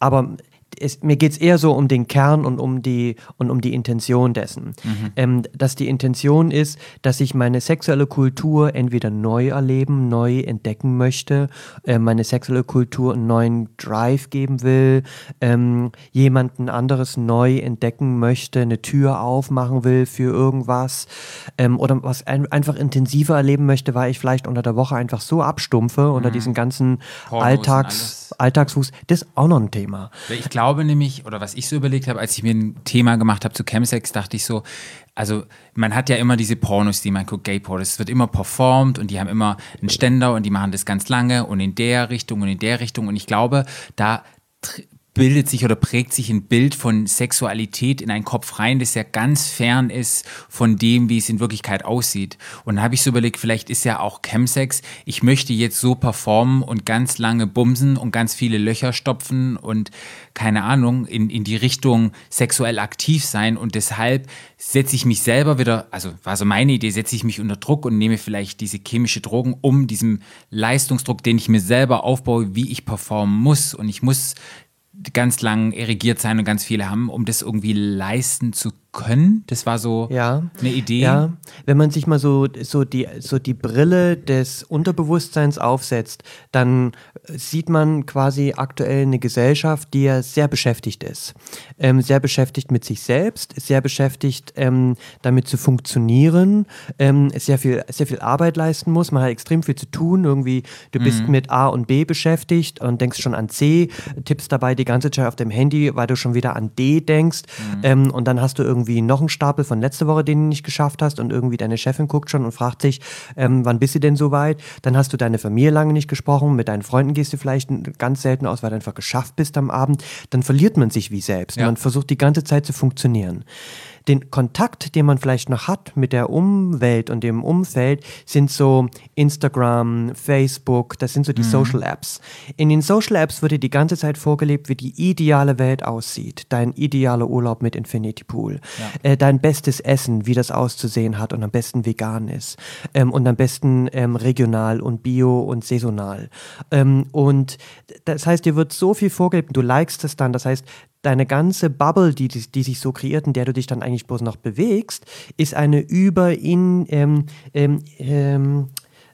aber es, mir geht es eher so um den Kern und um die, und um die Intention dessen. Ähm, dass die Intention ist, dass ich meine sexuelle Kultur entweder neu erleben, neu entdecken möchte, äh, meine sexuelle Kultur einen neuen Drive geben will, ähm, jemanden anderes neu entdecken möchte, eine Tür aufmachen will für irgendwas ähm, oder was ein, einfach intensiver erleben möchte, weil ich vielleicht unter der Woche einfach so abstumpfe unter diesen ganzen Pornos Alltags. Alltagsfuß. Das ist auch noch ein Thema. Ich glaube nämlich, oder was ich so überlegt habe, als ich mir ein Thema gemacht habe zu Chemsex, dachte ich so, also man hat ja immer diese Pornos, die man guckt, Gay-Pornos, es wird immer performt und die haben immer einen Ständer und die machen das ganz lange und in der Richtung und in der Richtung. Und ich glaube, da bildet sich oder prägt sich ein Bild von Sexualität in einen Kopf rein, das ja ganz fern ist von dem, wie es in Wirklichkeit aussieht. Und dann habe ich so überlegt, vielleicht ist ja auch Chemsex, ich möchte jetzt so performen und ganz lange bumsen und ganz viele Löcher stopfen und keine Ahnung, in, in die Richtung sexuell aktiv sein. Und deshalb setze ich mich selber wieder, also war so meine Idee, setze ich mich unter Druck und nehme vielleicht diese chemische Drogen, um diesem Leistungsdruck, den ich mir selber aufbaue, wie ich performen muss. Und ich muss ganz lang erigiert sein und ganz viele haben, um das irgendwie leisten zu können. Das war so Ja. eine Idee. Ja, wenn man sich mal so, so, die, so die Brille des Unterbewusstseins aufsetzt, dann sieht man quasi aktuell eine Gesellschaft, die ja sehr beschäftigt ist. Ähm, sehr beschäftigt mit sich selbst, sehr beschäftigt ähm, damit zu funktionieren, ähm, sehr, viel, sehr viel Arbeit leisten muss. Man hat extrem viel zu tun. Irgendwie, du bist mit A und B beschäftigt und denkst schon an C, tippst dabei die ganze Zeit auf dem Handy, weil du schon wieder an D denkst. Ähm, und dann hast du irgendwie noch einen Stapel von letzter Woche, den du nicht geschafft hast. Und irgendwie deine Chefin guckt schon und fragt sich, ähm, wann bist du denn so weit? Dann hast du deine Familie lange nicht gesprochen. Mit deinen Freunden gehst du vielleicht ganz selten aus, weil du einfach geschafft bist am Abend. Dann verliert man sich wie selbst. Ja. Man versucht die ganze Zeit zu funktionieren. Den Kontakt, den man vielleicht noch hat mit der Umwelt und dem Umfeld, sind so Instagram, Facebook, das sind so die Social Apps. In den Social Apps wird dir die ganze Zeit vorgelebt, wie die ideale Welt aussieht. Dein idealer Urlaub mit Infinity Pool. Äh, dein bestes Essen, wie das auszusehen hat und am besten vegan ist. Ähm, und am besten ähm, regional und bio und saisonal. Ähm, und das heißt, dir wird so viel vorgelebt und du likest es dann. Das heißt, deine ganze Bubble, die, die, sich so kreiert, in der du dich dann eigentlich bloß noch bewegst, ist eine über in ähm, ähm, ähm,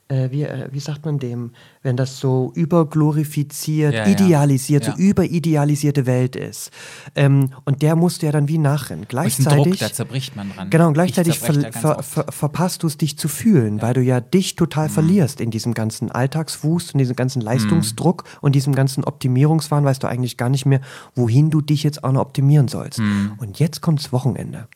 äh, wie, äh, wie sagt man dem, wenn das so überglorifiziert, Ja, ja. idealisiert, Ja. so überidealisierte Welt ist. Ähm, und der musst du ja dann wie nachrennen. Ein Druck, Gleichzeitig, da zerbricht man dran. Genau, und Ich gleichzeitig ver ver ver verpasst du es, dich zu fühlen, weil du ja dich total verlierst in diesem ganzen Alltagswust und diesem ganzen Leistungsdruck und diesem ganzen Optimierungswahn, weißt du eigentlich gar nicht mehr, wohin du dich jetzt auch noch optimieren sollst. Und jetzt kommt's Wochenende.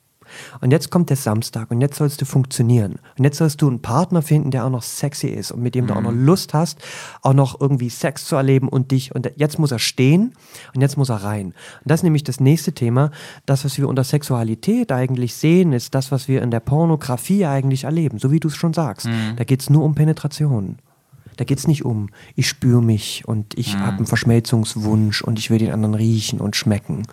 Und jetzt kommt der Samstag und jetzt sollst du funktionieren. Und jetzt sollst du einen Partner finden, der auch noch sexy ist und mit dem du auch noch Lust hast, auch noch irgendwie Sex zu erleben und dich. Und jetzt muss er stehen und jetzt muss er rein. Und das ist nämlich das nächste Thema. Das, was wir unter Sexualität eigentlich sehen, ist das, was wir in der Pornografie eigentlich erleben. So wie du es schon sagst. Da geht es nur um Penetration. Da geht es nicht um, ich spüre mich und ich habe einen Verschmelzungswunsch und ich will den anderen riechen und schmecken.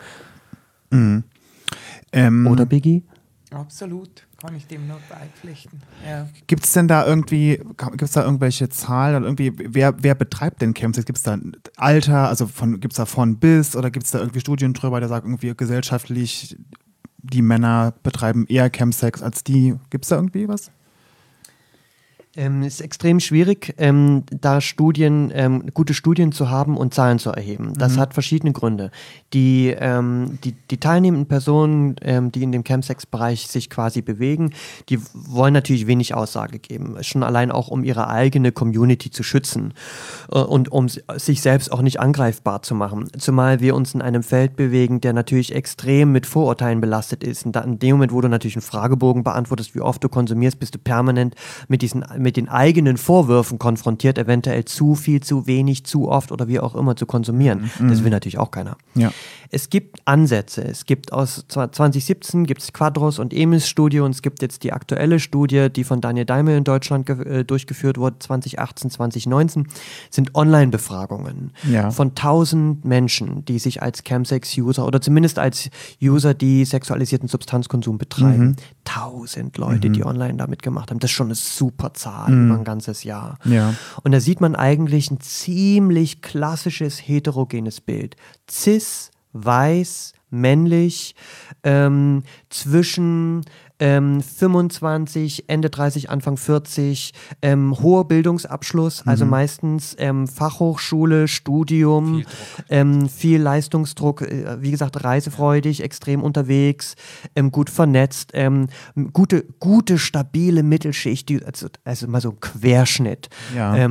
Ähm, Oder Biggie? Absolut, kann ich dem nur beipflichten. Ja. Gibt es denn da irgendwie, gibt es da irgendwelche Zahlen oder irgendwie, wer, wer betreibt denn Chemsex? Gibt es da ein Alter, also von, gibt es da von bis oder gibt es da irgendwie Studien drüber, der sagt irgendwie gesellschaftlich, die Männer betreiben eher Chemsex als die? Gibt es da irgendwie was? Ähm, ist extrem schwierig, ähm, da Studien, ähm, gute Studien zu haben und Zahlen zu erheben. Das hat verschiedene Gründe. Die, ähm, die, die teilnehmenden Personen, ähm, die in dem Chemsex-Bereich sich quasi bewegen, die wollen natürlich wenig Aussage geben. Schon allein auch, um ihre eigene Community zu schützen äh, und um sich selbst auch nicht angreifbar zu machen. Zumal wir uns in einem Feld bewegen, der natürlich extrem mit Vorurteilen belastet ist. Und da, in dem Moment, wo du natürlich einen Fragebogen beantwortest, wie oft du konsumierst, bist du permanent mit diesen, mit den eigenen Vorwürfen konfrontiert, eventuell zu viel, zu wenig, zu oft oder wie auch immer zu konsumieren. Das will natürlich auch keiner. Ja. Es gibt Ansätze. Es gibt aus 2017 gibt es Quadros und Emis Studie und es gibt jetzt die aktuelle Studie, die von Daniel Daimel in Deutschland äh, durchgeführt wurde, 2018, 2019, sind Online-Befragungen Ja. von 1000 Menschen, die sich als Chemsex-User oder zumindest als User, die sexualisierten Substanzkonsum betreiben. 1000 Leute, die online damit gemacht haben. Das ist schon eine super Zahl über ein ganzes Jahr. Ja. Und da sieht man eigentlich ein ziemlich klassisches heterogenes Bild. Cis, weiß, männlich, ähm, zwischen ähm, 25, Ende 30, Anfang 40, ähm, hoher Bildungsabschluss, also meistens ähm, Fachhochschule, Studium, ähm, viel Leistungsdruck, äh, wie gesagt, reisefreudig, extrem unterwegs, ähm, gut vernetzt, ähm, gute, gute, stabile Mittelschicht, die, also, also mal so ein Querschnitt. Ja.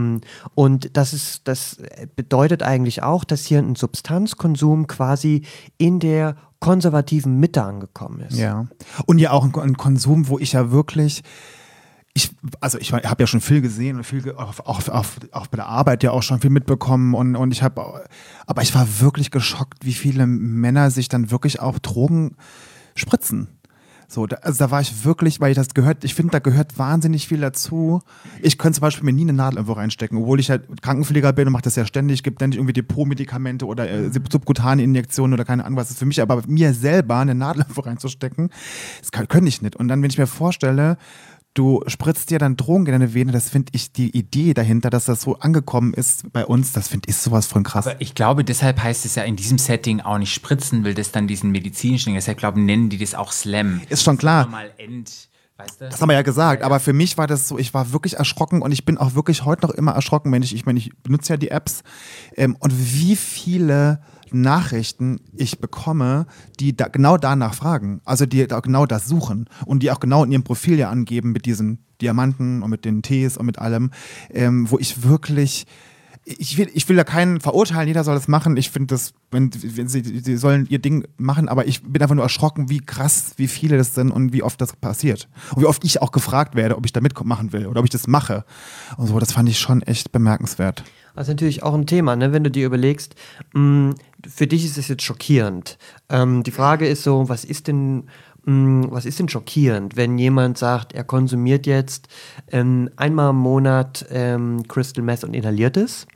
Und das ist, das bedeutet eigentlich auch, dass hier ein Substanzkonsum quasi in der konservativen Mitte angekommen ist. Ja. Und ja auch ein, ein Konsum, wo ich ja wirklich. Ich, also ich habe ja schon viel gesehen und viel auch, auch, auch bei der Arbeit ja auch schon viel mitbekommen und, und ich habe, aber ich war wirklich geschockt, wie viele Männer sich dann wirklich auch Drogen spritzen. So, da, also da war ich wirklich, weil ich das gehört, ich finde, da gehört wahnsinnig viel dazu. Ich könnte zum Beispiel mir nie eine Nadel irgendwo reinstecken, obwohl ich halt Krankenpfleger bin und mache das ja ständig, gibt ständig irgendwie Depotmedikamente oder äh, subkutane Injektionen oder keine Ahnung was. Das ist für mich aber mir selber eine Nadel <laughs> irgendwo reinzustecken, das kann, könnte ich nicht. Und dann, wenn ich mir vorstelle, du spritzt dir dann Drogen in deine Vene, das finde ich die Idee dahinter, dass das so angekommen ist bei uns, das finde ich sowas von krass. Aber ich glaube, deshalb heißt es ja in diesem Setting auch nicht spritzen, will das dann diesen medizinischen, deshalb glaube ich, nennen die das auch Slam. Ist schon klar. Mal End, weißt du? Das haben wir ja gesagt, aber für mich war das so, ich war wirklich erschrocken und ich bin auch wirklich heute noch immer erschrocken, wenn ich, ich meine, ich benutze ja die Apps ähm, und wie viele Nachrichten ich bekomme, die da, genau danach fragen, also die da genau das suchen und die auch genau in ihrem Profil ja angeben mit diesen Diamanten und mit den Tees und mit allem, ähm, wo ich wirklich ich will, ich will da keinen verurteilen, jeder soll das machen. Ich finde das, wenn, wenn sie, sie sollen ihr Ding machen, aber ich bin einfach nur erschrocken, wie krass, wie viele das sind und wie oft das passiert. Und wie oft ich auch gefragt werde, ob ich da mitmachen will oder ob ich das mache. Und so, das fand ich schon echt bemerkenswert. Das ist natürlich auch ein Thema, ne? wenn du dir überlegst, mh, für dich ist es jetzt schockierend. Ähm, die Frage ist so, was ist denn, mh, was ist denn schockierend, wenn jemand sagt, er konsumiert jetzt ähm, einmal im Monat ähm, Crystal Meth und inhaliert es?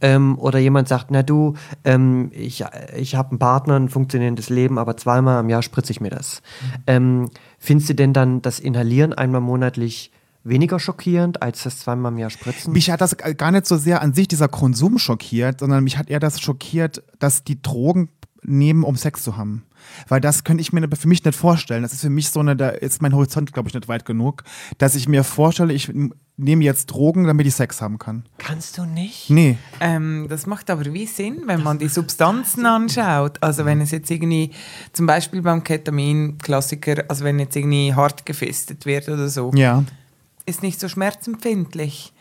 Ähm, oder jemand sagt, na du, ähm, ich, ich habe einen Partner, ein funktionierendes Leben, aber zweimal im Jahr spritze ich mir das. Ähm, findest du denn dann das Inhalieren einmal monatlich weniger schockierend als das zweimal im Jahr spritzen? Mich hat das gar nicht so sehr an sich dieser Konsum schockiert, sondern mich hat eher das schockiert, dass die Drogen nehmen, um Sex zu haben. Weil das könnte ich mir für mich nicht vorstellen. Das ist für mich so eine, da ist mein Horizont, glaube ich, nicht weit genug, dass ich mir vorstelle, ich nehme jetzt Drogen, damit ich Sex haben kann. Kannst du nicht? Nee. Ähm, das macht aber wie Sinn, wenn man die Substanzen anschaut. Also wenn es jetzt irgendwie, zum Beispiel beim Ketamin, Klassiker, also wenn jetzt irgendwie hart gefestet wird oder so, Ja. Ist nicht so schmerzempfindlich.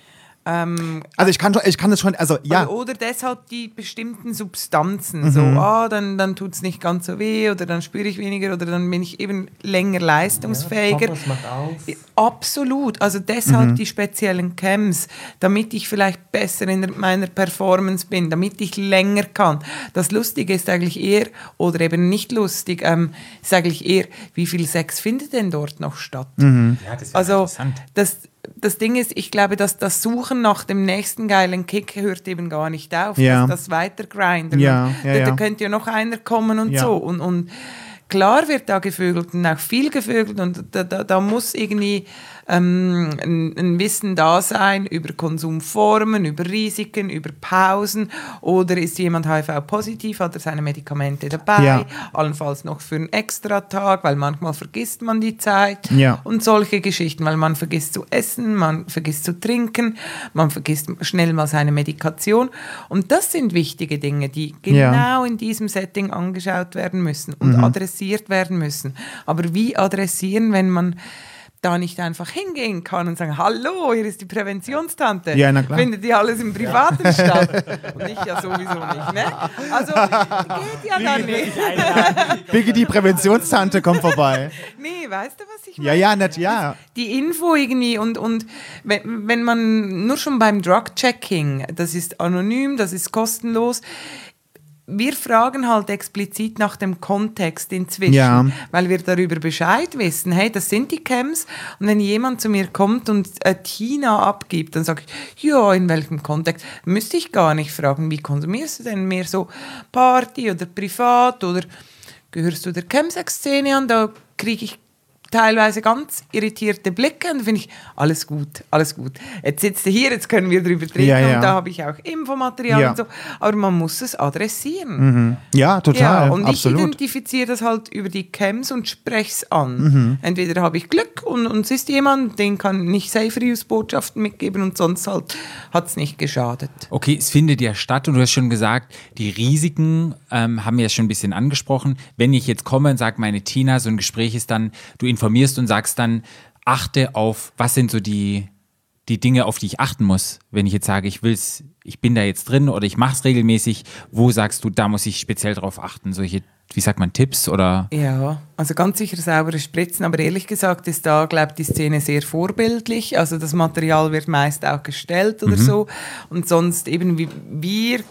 Ähm, Also ich kann schon, ich kann das schon, also ja. Oder, oder deshalb die bestimmten Substanzen. So, ah, dann, dann tut es nicht ganz so weh oder dann spüre ich weniger oder dann bin ich eben länger leistungsfähiger. das macht auf. Absolut. Also deshalb die speziellen Camps, damit ich vielleicht besser in meiner Performance bin, damit ich länger kann. Das Lustige ist eigentlich eher, oder eben nicht lustig, ähm, ist eigentlich eher, wie viel Sex findet denn dort noch statt? Mhm. Ja, das ist Also interessant. das, das Ding ist, ich glaube, dass das Suchen nach dem nächsten geilen Kick hört eben gar nicht auf. Ja. Das, das Weitergrinden. Ja, ja, da, da könnte ja noch einer kommen und so. Und, und klar wird da gevögelt und auch viel gevögelt und da, da, da muss irgendwie ähm, ein, ein Wissen da sein über Konsumformen, über Risiken, über Pausen oder ist jemand HIV-positiv, hat er seine Medikamente dabei, Ja. allenfalls noch für einen Extra-Tag, weil manchmal vergisst man die Zeit Ja. und solche Geschichten, weil man vergisst zu essen, man vergisst zu trinken, man vergisst schnell mal seine Medikation und das sind wichtige Dinge, die Ja. genau in diesem Setting angeschaut werden müssen und adressiert werden müssen. Aber wie adressieren, wenn man da nicht einfach hingehen kann und sagen, hallo, hier ist die Präventionstante. Ja, na klar. Findet die alles im Privaten statt? <laughs> Und ich ja sowieso nicht, ne? Also geht ja dann nicht. <laughs> Biggie, die Präventionstante kommt vorbei. Nee, weißt du, was ich meine? Ja, ja, nett, ja. die Info irgendwie und, und wenn, wenn man nur schon beim Drug-Checking, das ist anonym, das ist kostenlos, wir fragen halt explizit nach dem Kontext inzwischen, Ja. weil wir darüber Bescheid wissen. Hey, das sind die Camps. Und wenn jemand zu mir kommt und äh, Tina abgibt, dann sage ich, ja, in welchem Kontext? Müsste ich gar nicht fragen, wie konsumierst du denn mehr so Party oder privat oder gehörst du der Chemsex-Szene an? Da kriege ich teilweise ganz irritierte Blicke und da finde ich, alles gut, alles gut. Jetzt sitzt du hier, jetzt können wir drüber reden Ja, ja. und da habe ich auch Infomaterial Ja. und so, aber man muss es adressieren. Ja, total. Ja, und ich absolut. identifiziere das halt über die Camps und spreche es an. Mhm. Entweder habe ich Glück und, und es ist jemand, den kann ich Safe-Use-Botschaften mitgeben und sonst halt hat es nicht geschadet. Okay, es findet ja statt und du hast schon gesagt, die Risiken ähm, haben wir ja schon ein bisschen angesprochen. Wenn ich jetzt komme und sage, meine Tina, so ein Gespräch ist dann, du informierst und sagst dann, achte auf, was sind so die, die Dinge, auf die ich achten muss, wenn ich jetzt sage, ich will's, ich bin da jetzt drin oder ich mache es regelmäßig, wo sagst du, da muss ich speziell drauf achten? Solche, wie sagt man, Tipps oder? Ja, also ganz sicher saubere Spritzen, aber ehrlich gesagt ist da, glaube ich, die Szene sehr vorbildlich. Also das Material wird meist auch gestellt Mhm. oder so. Und sonst eben, wie, wir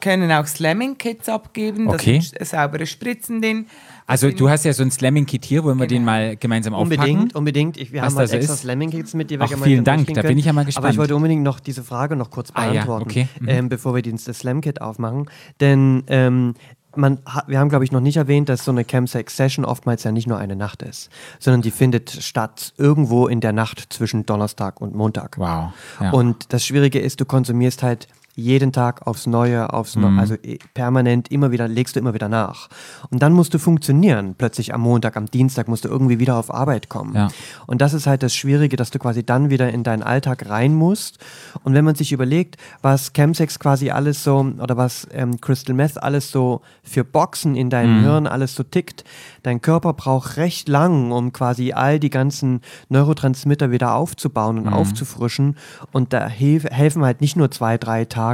können auch Slamming-Kits abgeben, Okay. da sind saubere Spritzen drin. Also du hast ja so ein Slamming-Kit hier, wollen wir den Genau. mal gemeinsam aufpacken? Unbedingt, unbedingt. Ich, wir Was haben halt so extra? Slamming-Kits mit, die wir Ach, gemeinsam vielen Dank, da bin ich ja mal Aber ich gespannt. wollte unbedingt noch diese Frage noch kurz Ah ja, beantworten, okay. Mhm. ähm, bevor wir den, das Slam-Kit aufmachen. Denn ähm, man wir haben, glaube ich, noch nicht erwähnt, dass so eine Campsex-Session oftmals ja nicht nur eine Nacht ist, sondern die findet statt irgendwo in der Nacht zwischen Donnerstag und Montag. Wow. Ja. Und das Schwierige ist, du konsumierst halt jeden Tag aufs Neue, aufs Neue, also eh, permanent immer wieder, legst du immer wieder nach. Und dann musst du funktionieren. Plötzlich am Montag, am Dienstag musst du irgendwie wieder auf Arbeit kommen. Ja. Und das ist halt das Schwierige, dass du quasi dann wieder in deinen Alltag rein musst. Und wenn man sich überlegt, was Chemsex quasi alles so, oder was ähm, Crystal Meth alles so für Boxen in deinem Hirn alles so tickt, dein Körper braucht recht lang, um quasi all die ganzen Neurotransmitter wieder aufzubauen und aufzufrischen. Und da helfen halt nicht nur zwei, drei Tage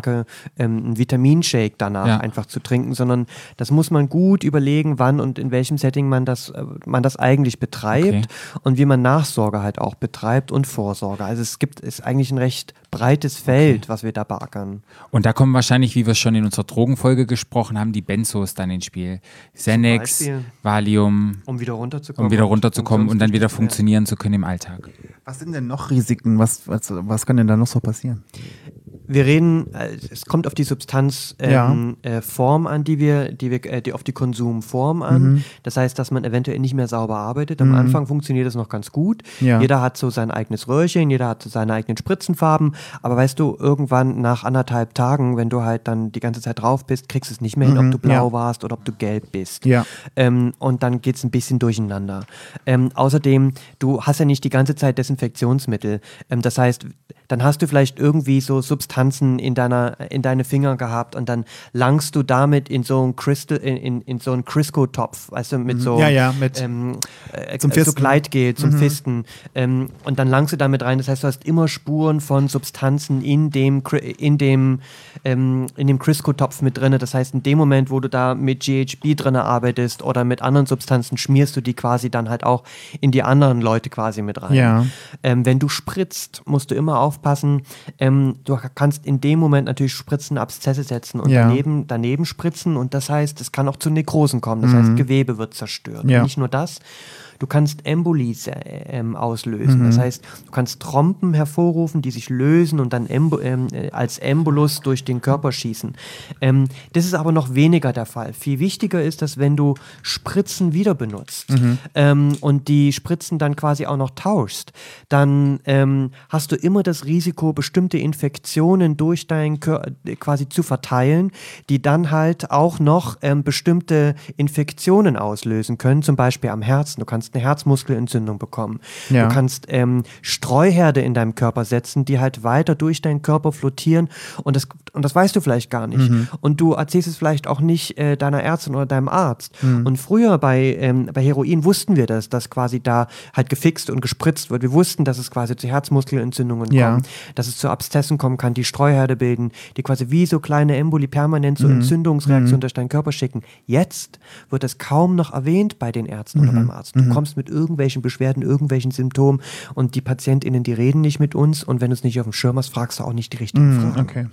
ähm, ein Vitaminshake danach Ja. einfach zu trinken, sondern das muss man gut überlegen, wann und in welchem Setting man das, äh, man das eigentlich betreibt Okay. und wie man Nachsorge halt auch betreibt und Vorsorge. Also es gibt, ist eigentlich ein recht breites Feld, was wir da beackern. Und da kommen wahrscheinlich, wie wir schon in unserer Drogenfolge gesprochen haben, die Benzos dann ins Spiel. Xanax, Beispiel. Valium, Um wieder runterzukommen. um wieder runterzukommen und dann wieder funktionieren. funktionieren zu können im Alltag. Was sind denn noch Risiken? Was, was, was kann denn da noch so passieren? Wir reden, äh, es kommt auf die Substanzform ähm, äh, Form an, die wir, die wir, äh, die, auf die Konsumform an. Mhm. Das heißt, dass man eventuell nicht mehr sauber arbeitet. Am Anfang funktioniert das noch ganz gut. Ja. Jeder hat so sein eigenes Röhrchen, jeder hat so seine eigenen Spritzenfarben. Aber weißt du, irgendwann nach anderthalb Tagen, wenn du halt dann die ganze Zeit drauf bist, kriegst du es nicht mehr hin, ob du blau ja. warst oder ob du gelb bist. Ja. Ähm, und dann geht es ein bisschen durcheinander. Ähm, außerdem, du hast ja nicht die ganze Zeit Desinfektionsmittel. Ähm, das heißt, dann hast du vielleicht irgendwie so Substanzen in, deiner, in deine Finger gehabt und dann langst du damit in so einen Crystal, in, in, in so einen Crisco-Topf, weißt du, mit so, Mhm. Ja, ja, mit- ähm, äh, Zum äh, so Fisten. Gleitgel, zum Fisten. Ähm, und dann langst du damit rein. Das heißt, du hast immer Spuren von Substanzen in dem, in dem, ähm, in dem Crisco-Topf mit drin. Das heißt, in dem Moment, wo du da mit GHB drin arbeitest oder mit anderen Substanzen, schmierst du die quasi dann halt auch in die anderen Leute quasi mit rein. Ja. Ähm, wenn du spritzt, musst du immer aufpassen. Ähm, du kannst in dem Moment natürlich Spritzen, Abszesse setzen und Ja. daneben, daneben spritzen. Und das heißt, es kann auch zu Nekrosen kommen. Das heißt, Gewebe wird zerstört. Mhm. Ja. Und nicht nur das. Du kannst Embolis äh, ähm, auslösen. Mhm. Das heißt, du kannst Trompen hervorrufen, die sich lösen und dann Embo ähm, äh, als Embolus durch den Körper schießen. Ähm, das ist aber noch weniger der Fall. Viel wichtiger ist, dass wenn du Spritzen wieder benutzt Mhm. ähm, und die Spritzen dann quasi auch noch tauschst, dann ähm, hast du immer das Risiko, bestimmte Infektionen durch deinen Körper quasi zu verteilen, die dann halt auch noch ähm, bestimmte Infektionen auslösen können, zum Beispiel am Herzen. Du kannst kannst eine Herzmuskelentzündung bekommen. Ja. Du kannst ähm, Streuherde in deinem Körper setzen, die halt weiter durch deinen Körper flottieren und das, und das weißt du vielleicht gar nicht. Mhm. Und du erzählst es vielleicht auch nicht äh, deiner Ärztin oder deinem Arzt. Mhm. Und früher bei, ähm, bei Heroin wussten wir das, dass quasi da halt gefixt und gespritzt wird. Wir wussten, dass es quasi zu Herzmuskelentzündungen Ja. kommt, dass es zu Abszessen kommen kann, die Streuherde bilden, die quasi wie so kleine Emboli permanent Mhm. so Entzündungsreaktionen durch deinen Körper schicken. Jetzt wird das kaum noch erwähnt bei den Ärzten Mhm. oder beim Arzt. Du kommst mit irgendwelchen Beschwerden, irgendwelchen Symptomen und die PatientInnen, die reden nicht mit uns und wenn du es nicht auf dem Schirm hast, fragst du auch nicht die richtigen Fragen. Okay.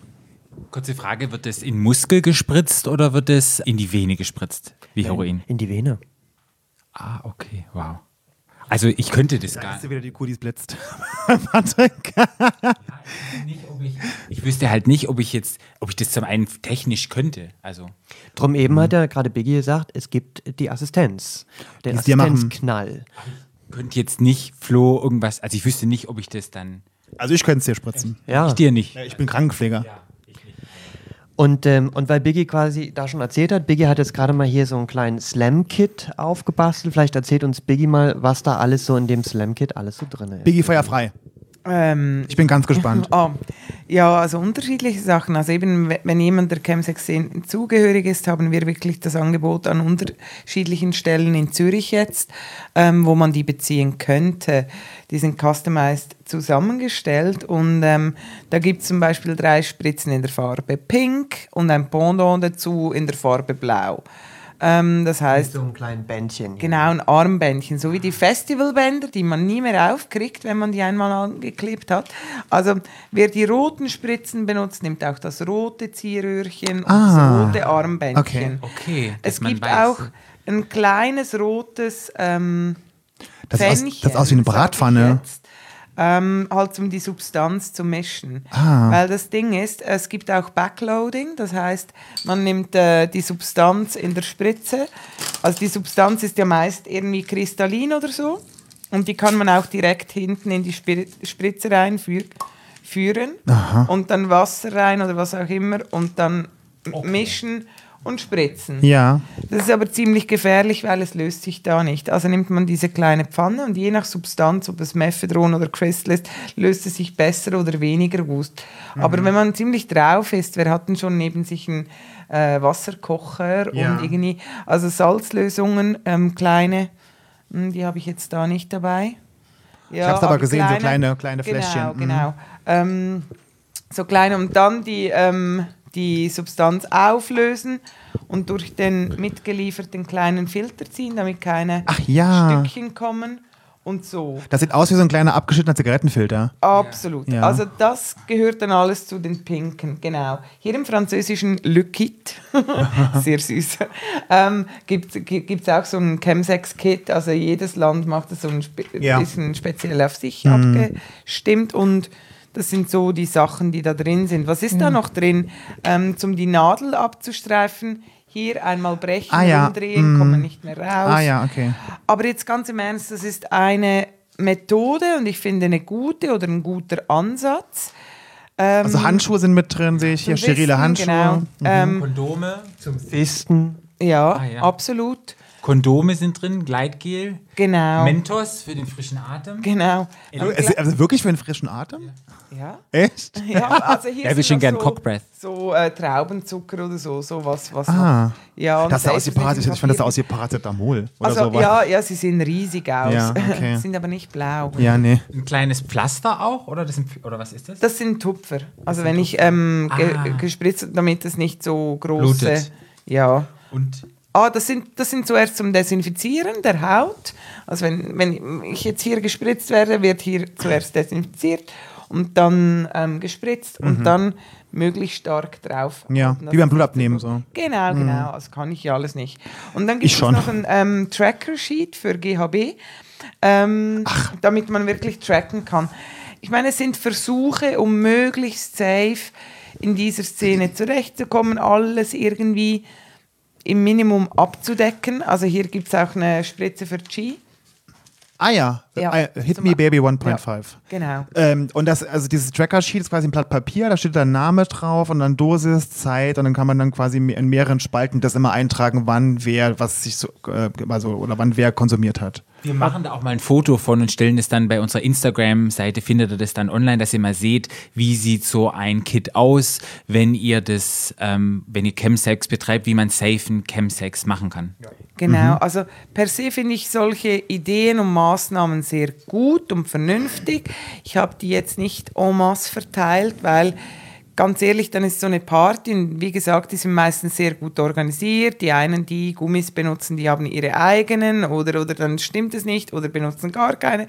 Kurze Frage, wird es in Muskel gespritzt oder wird es in die Vene gespritzt, wie Heroin? In die Vene. Ah, okay, wow. Also ich könnte das gar Hast du nicht. wieder die Kudis blitzt. <laughs> Nicht ob ich, ich wüsste halt nicht, ob ich jetzt, ob ich das zum einen technisch könnte. Also Drum eben hat ja gerade Biggie gesagt, es gibt die Assistenz. Den machen. Assistenzknall. könnte jetzt nicht Flo irgendwas, also ich wüsste nicht, ob ich das dann. Also ich könnte es dir spritzen. Ja. Ich dir nicht. Ja, Ich bin Krankenpfleger. Und, ähm, und weil Biggie quasi da schon erzählt hat, Biggie hat jetzt gerade mal hier so einen kleinen Slam-Kit aufgebastelt. Vielleicht erzählt uns Biggie mal, was da alles so in dem Slam-Kit alles so drin ist. Biggie feuerfrei. Ähm, Ich bin ganz gespannt. <laughs> Ah, ja, also unterschiedliche Sachen. Also eben, we- wenn jemand der Chem16 zugehörig ist, haben wir wirklich das Angebot an unterschiedlichen Stellen in Zürich jetzt, ähm, wo man die beziehen könnte. Die sind customized zusammengestellt und ähm, da gibt es zum Beispiel drei Spritzen in der Farbe Pink und ein Pendant dazu in der Farbe Blau. Ähm, das heißt, so ein kleines Bändchen. Genau, ein Armbändchen, so wie die Festivalbänder, die man nie mehr aufkriegt, wenn man die einmal angeklebt hat. Also wer die roten Spritzen benutzt, nimmt auch das rote Zierröhrchen und Ah, das rote Armbändchen. Okay, dass Es gibt weiß. auch ein kleines rotes ähm, Das, ist aus, das aus wie eine Bratpfanne. Ähm, halt um die Substanz zu mischen. Ah. Weil das Ding ist, es gibt auch Backloading, das heißt, man nimmt äh, die Substanz in der Spritze. Also die Substanz ist ja meist irgendwie kristallin oder so. Und die kann man auch direkt hinten in die Spir Spritze reinführen und dann Wasser rein oder was auch immer und dann mischen und spritzen. Ja. Das ist aber ziemlich gefährlich, weil es löst sich da nicht. Also nimmt man diese kleine Pfanne und je nach Substanz, ob es Methadron oder Crystal ist, löst es sich besser oder weniger gut. Aber wenn man ziemlich drauf ist, wir hatten schon neben sich einen äh, Wasserkocher Ja. und irgendwie, also Salzlösungen, ähm, kleine, hm, die habe ich jetzt da nicht dabei. Ja, hab's aber gesehen, so kleine- kleine genau, Fläschchen, mhm. Genau, ähm, so kleine und dann die, ähm, die Substanz auflösen und durch den mitgelieferten kleinen Filter ziehen, damit keine Ach ja. Stückchen kommen und so. Das sieht aus wie so ein kleiner abgeschnittener Zigarettenfilter. Absolut. Ja. Also das gehört dann alles zu den Pinken, genau. Hier im französischen Le Kit, <laughs> sehr süß, ähm, gibt es auch so ein Chemsex-Kit. Also jedes Land macht das so ein spe Ja. bisschen speziell auf sich abgestimmt und das sind so die Sachen, die da drin sind. Was ist da noch drin? Ähm, zum die Nadel abzustreifen, hier einmal brechen, Ah ja, umdrehen, mm. kommt man nicht mehr raus. Ah ja, okay. Aber jetzt ganz im Ernst, das ist eine Methode und ich finde eine gute oder ein guter Ansatz. Ähm, Also Handschuhe sind mit drin, sehe ich hier. zum Sterile Handschuhe. Genau. Ähm, Kondome. Fisten. ja, Ah, ja. absolut. Kondome sind drin, Gleitgel, Genau. Mentos für den frischen Atem. genau. Es- Also wirklich für einen frischen Atem? Ja. Echt? <laughs> Ja, also hier Er will sind schon gern so, Cockbreath. so äh, Traubenzucker oder so, so was, was Ah. Ja, und Das sah aus wie ist ich fand das sah aus wie Paracetamol oder Also, sowas. ja, ja, sie sehen riesig aus. Ja, <laughs> okay. sind aber nicht blau. ja, nee. Ein kleines Pflaster auch? Oder, das sind, oder was ist das? Das sind Tupfer. Also wenn ich ähm, Ah. gespritzt, damit es nicht so große. Blutet. Ja. Und Ah, das sind, das sind zuerst zum Desinfizieren der Haut. Also wenn, wenn ich jetzt hier gespritzt werde, wird hier zuerst desinfiziert und dann ähm, gespritzt und dann möglichst stark drauf. Mhm. Ja, wie beim Blutabnehmen so-. Genau, genau. Das kann ich ja alles nicht. Und dann Ich gibt es schon. noch ein ähm, Tracker-Sheet für GHB, ähm, damit man wirklich tracken kann. Ich meine, es sind Versuche, um möglichst safe in dieser Szene zurechtzukommen, alles irgendwie im Minimum abzudecken. Also hier gibt es auch eine Spritze für G. Ah ja, Ja, Ah, Hit zum- Me Baby 1.5. Genau. Ähm, und das, also dieses Tracker-Sheet ist quasi ein Blatt Papier, da steht dann Name drauf und dann Dosis, Zeit und dann kann man dann quasi in mehreren Spalten das immer eintragen, wann wer was sich so, äh, also, oder wann wer konsumiert hat. Wir machen da auch mal ein Foto von und stellen es dann bei unserer Instagram-Seite, findet ihr das dann online, dass ihr mal seht, wie sieht so ein Kit aus, wenn ihr das, ähm, wenn ihr Chemsex betreibt, wie man safen Chemsex machen kann. Genau, also per se finde ich solche Ideen und Maßnahmen sehr gut und vernünftig. Ich habe die jetzt nicht en masse verteilt, weil ganz ehrlich, dann ist so eine Party und wie gesagt, die sind meistens sehr gut organisiert. Die einen, die Gummis benutzen, die haben ihre eigenen oder, oder dann stimmt es nicht oder benutzen gar keine.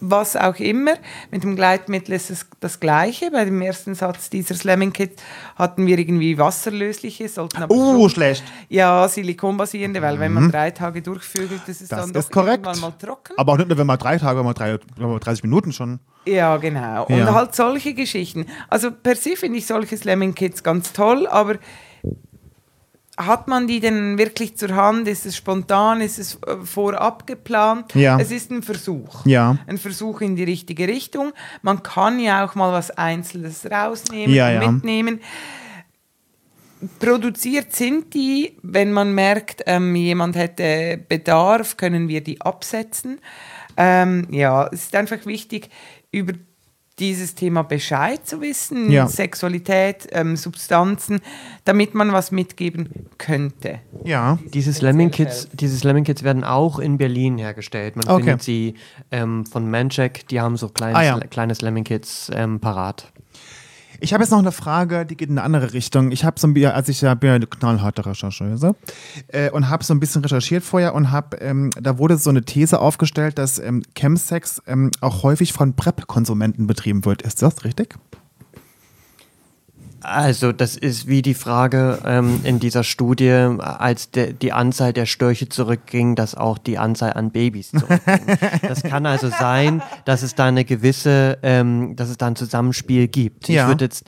Was auch immer. Mit dem Gleitmittel ist es das Gleiche. Bei dem ersten Satz dieser Slamming Kit hatten wir irgendwie wasserlösliche, sollten aber Oh, schon- schlecht. ja, silikonbasierende, weil wenn man drei Tage durchvögelt, das ist Das dann ist doch korrekt. mal trocken. Aber auch nicht nur, wenn man drei Tage, wenn man drei, wenn man 30 Minuten schon. Ja, genau. Und Ja. halt solche Geschichten. Also per se finde ich solche Slamming Kits ganz toll, aber hat man die denn wirklich zur Hand? Ist es spontan? Ist es äh, vorab geplant? Ja. Es ist ein Versuch. Ja. Ein Versuch in die richtige Richtung. Man kann ja auch mal was Einzelnes rausnehmen Ja, ja. mitnehmen. Produziert sind die, wenn man merkt, ähm, jemand hätte Bedarf, können wir die absetzen. Ähm, ja, es ist einfach wichtig, über dieses Thema Bescheid zu wissen, Ja. Sexualität, ähm, Substanzen, damit man was mitgeben könnte. Ja. Diese Slamming Kits, diese Slamming Kits werden auch in Berlin hergestellt. Man Okay. findet sie ähm, von Mancheck, die haben so kleine, Ah, ja. kleine Slamming Kits ähm, parat. Ich habe jetzt noch eine Frage, die geht in eine andere Richtung. Ich habe so ein bisschen, als ich bin ja eine knallharte Rechercheuse äh, und habe so ein bisschen recherchiert vorher und habe, ähm, da wurde so eine These aufgestellt, dass ähm, Chemsex ähm, auch häufig von PrEP-Konsumenten betrieben wird. Ist das richtig? Also das ist wie die Frage ähm, in dieser Studie, als de, die Anzahl der Störche zurückging, dass auch die Anzahl an Babys zurückging. das kann also sein, dass es da eine gewisse, ähm, dass es da ein Zusammenspiel gibt. Ja. Ich würde jetzt,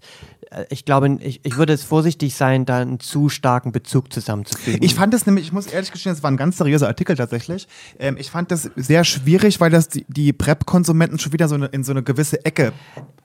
äh, ich glaube, ich, ich würde jetzt vorsichtig sein, da einen zu starken Bezug zusammenzufügen. Ich fand das nämlich, ich muss ehrlich gestehen, das war ein ganz seriöser Artikel tatsächlich. Ähm, ich fand das sehr schwierig, weil das die, die PrEP-Konsumenten schon wieder so eine, in so eine gewisse Ecke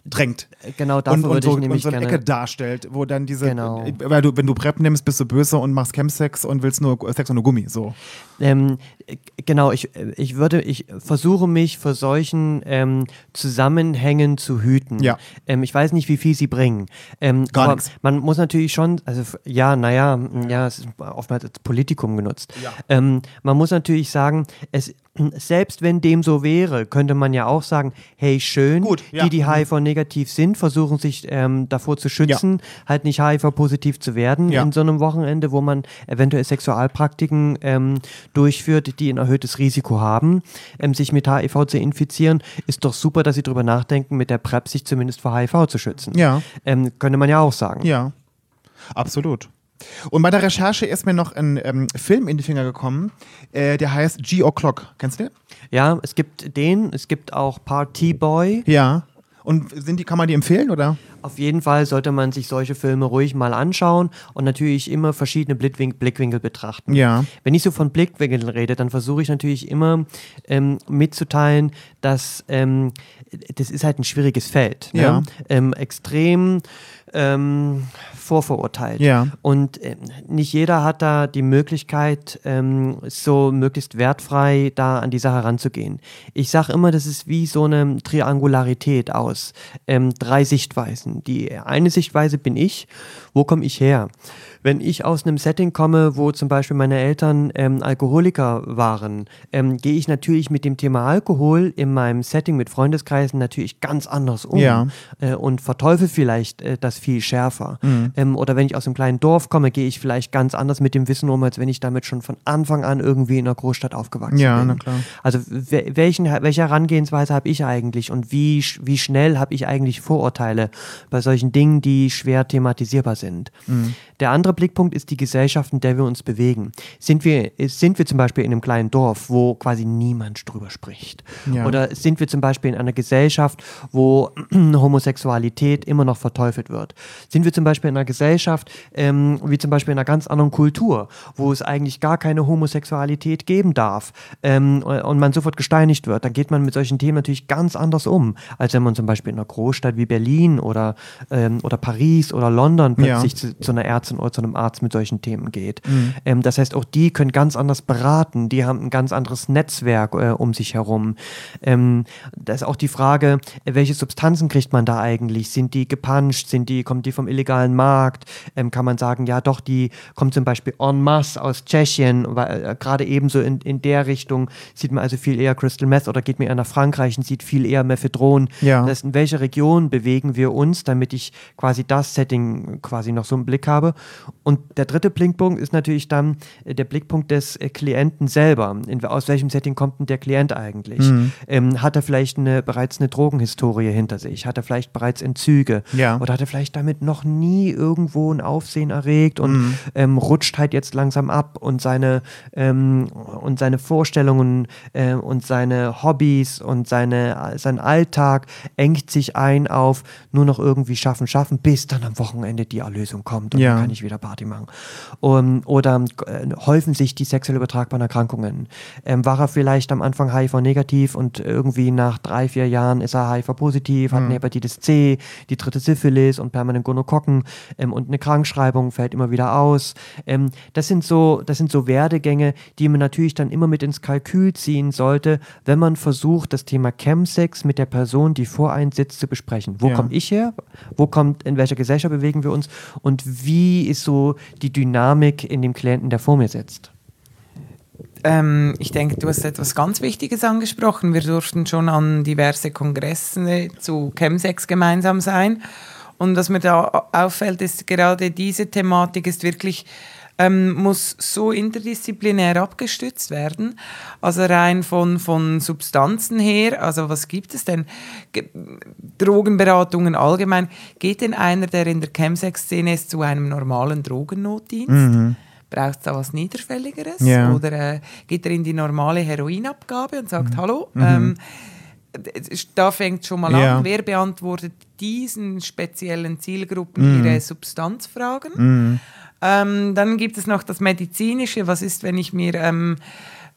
drängt. genau dafür und, und, so, ich und nämlich so eine gerne. Ecke darstellt, wo dann diese, Genau. weil du, wenn du PrEP nimmst, bist du böse und machst Chemsex und willst nur Sex ohne Gummi, so. Ähm, äh, genau, ich, ich würde, ich versuche mich vor solchen ähm, Zusammenhängen zu hüten. Ja. Ähm, ich weiß nicht, wie viel sie bringen. Ähm, Gar aber nix. man muss natürlich schon, also ja, naja, ja, es ist oftmals als Politikum genutzt. Ähm, man muss natürlich sagen, es selbst wenn dem so wäre, könnte man ja auch sagen, hey, schön, Gut, ja. die, die HIV-negativ sind, versuchen sich ähm, davor zu schützen, halt nicht HIV-positiv zu werden Ja. in so einem Wochenende, wo man eventuell Sexualpraktiken ähm, durchführt, die ein erhöhtes Risiko haben, ähm, sich mit HIV zu infizieren, ist doch super, dass sie darüber nachdenken, mit der PrEP sich zumindest vor HIV zu schützen. Ja. Ähm, könnte man ja auch sagen. Ja, absolut. Und bei der Recherche ist mir noch ein ähm, Film in die Finger gekommen, äh, der heißt G O'Clock. Kennst du den? Ja, es gibt den, es gibt auch Party Boy. Ja. Und sind die, kann man die empfehlen, oder? Auf jeden Fall sollte man sich solche Filme ruhig mal anschauen und natürlich immer verschiedene Blickwinkel, Blickwinkel betrachten. Ja. Wenn ich so von Blickwinkeln rede, dann versuche ich natürlich immer ähm, mitzuteilen, dass ähm, das ist halt ein schwieriges Feld. Ne? Ja. Ähm, extrem ähm, vorverurteilt. Ja. Und ähm, nicht jeder hat da die Möglichkeit, ähm, so möglichst wertfrei da an die Sache ranzugehen. Ich sage immer, das ist wie so eine Triangularität aus ähm, drei Sichtweisen. Die eine Sichtweise bin ich, wo komme ich her? Wenn ich aus einem Setting komme, wo zum Beispiel meine Eltern ähm, Alkoholiker waren, ähm, gehe ich natürlich mit dem Thema Alkohol in meinem Setting mit Freundeskreisen natürlich ganz anders um Ja. äh, und verteufel vielleicht äh, das viel schärfer. Mhm. Ähm, oder wenn ich aus einem kleinen Dorf komme, gehe ich vielleicht ganz anders mit dem Wissen um, als wenn ich damit schon von Anfang an irgendwie in einer Großstadt aufgewachsen Ja, bin. na klar. Also we- welchen, welche Herangehensweise habe ich eigentlich und wie, wie schnell habe ich eigentlich Vorurteile bei solchen Dingen, die schwer thematisierbar sind? Mhm. Der andere Blickpunkt ist die Gesellschaft, in der wir uns bewegen. Sind wir, sind wir zum Beispiel in einem kleinen Dorf, wo quasi niemand drüber spricht? Ja. Oder sind wir zum Beispiel in einer Gesellschaft, wo <clears throat> Homosexualität immer noch verteufelt wird? Sind wir zum Beispiel in einer Gesellschaft, ähm, wie zum Beispiel in einer ganz anderen Kultur, wo es eigentlich gar keine Homosexualität geben darf ähm, und man sofort gesteinigt wird, dann geht man mit solchen Themen natürlich ganz anders um, als wenn man zum Beispiel in einer Großstadt wie Berlin oder, ähm, oder Paris oder London plötzlich Ja. zu, zu einer Ärztin oder zu einem Arzt mit solchen Themen geht. Ähm, das heißt, auch die können ganz anders beraten, die haben ein ganz anderes Netzwerk äh, um sich herum. Ähm, da ist auch die Frage, welche Substanzen kriegt man da eigentlich? Sind die gepanscht? Sind die, kommt die vom illegalen Markt? Ähm, kann man sagen, ja doch, die kommt zum Beispiel en masse aus Tschechien, weil äh, gerade ebenso in, in der Richtung sieht man also viel eher Crystal Meth oder geht mir eher nach Frankreich und sieht viel eher Mephedron. Ja. Das heißt, in welcher Region bewegen wir uns, damit ich quasi das Setting quasi noch so im Blick habe. Und der dritte Blickpunkt ist natürlich dann äh, der Blickpunkt des äh, Klienten selber. In, aus welchem Setting kommt denn der Klient eigentlich? Ähm, hat er vielleicht eine, bereits eine Drogenhistorie hinter sich? Hat er vielleicht bereits Entzüge? Ja. Oder hat er vielleicht damit noch nie irgendwo ein Aufsehen erregt und ähm, rutscht halt jetzt langsam ab und seine, ähm, und seine Vorstellungen äh, und seine Hobbys und seine, sein Alltag engt sich ein auf nur noch irgendwie schaffen, schaffen, bis dann am Wochenende die Erlösung kommt und Ja. Kann ich wieder Party machen. Um, oder äh, häufen sich die sexuell übertragbaren Erkrankungen. Ähm, war er vielleicht am Anfang HIV-negativ und irgendwie nach drei, vier Jahren ist er HIV-positiv, hat eine Hepatitis C, die dritte Syphilis und permanent Gonokokken ähm, und eine Krankschreibung fällt immer wieder aus. Ähm, das, sind so, das sind so Werdegänge, die man natürlich dann immer mit ins Kalkül ziehen sollte, wenn man versucht, das Thema Chemsex mit der Person, die vor einem sitzt, zu besprechen. Wo Ja. komme ich her? Wo kommt, in welcher Gesellschaft bewegen wir uns? Und wie ist so die Dynamik in dem Klienten, der vor mir sitzt? Ähm, ich denke, du hast etwas ganz Wichtiges angesprochen. Wir durften schon an diverse Kongresse zu Chemsex gemeinsam sein. Und was mir da auffällt, ist gerade diese Thematik ist wirklich ähm, muss so interdisziplinär abgestützt werden. Also rein von, von Substanzen her, also was gibt es denn? Ge Drogenberatungen allgemein. Geht denn einer, der in der Chemsex-Szene ist, zu einem normalen Drogennotdienst? Braucht es da was Niederschwelligeres? Ja. Oder äh, geht er in die normale Heroinabgabe und sagt, hallo? Ähm, d- da fängt schon mal Ja. an, wer beantwortet diesen speziellen Zielgruppen ihre Substanzfragen? Ähm, dann gibt es noch das Medizinische. Was ist, wenn ich mir ähm,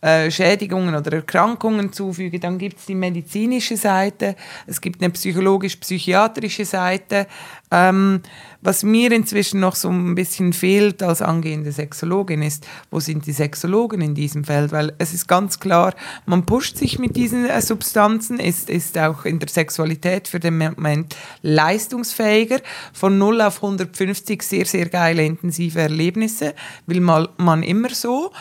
äh, Schädigungen oder Erkrankungen zufüge? Dann gibt es die medizinische Seite. Es gibt eine psychologisch-psychiatrische Seite. Ähm, was mir inzwischen noch so ein bisschen fehlt als angehende Sexologin ist, wo sind die Sexologen in diesem Feld? Weil es ist ganz klar, man pusht sich mit diesen äh, Substanzen, ist, ist auch in der Sexualität für den Moment leistungsfähiger. Von 0 auf 150 sehr, sehr geile, intensive Erlebnisse, will mal, man immer so.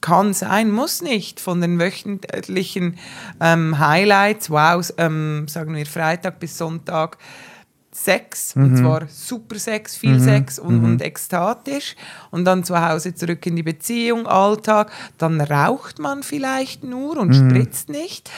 Kann sein, muss nicht. Von den wöchentlichen ähm, Highlights, wow, ähm, sagen wir Freitag bis Sonntag, Sex, und zwar super Sex, viel Sex und, und ekstatisch. Und dann zu Hause zurück in die Beziehung, Alltag. Dann raucht man vielleicht nur und spritzt nicht.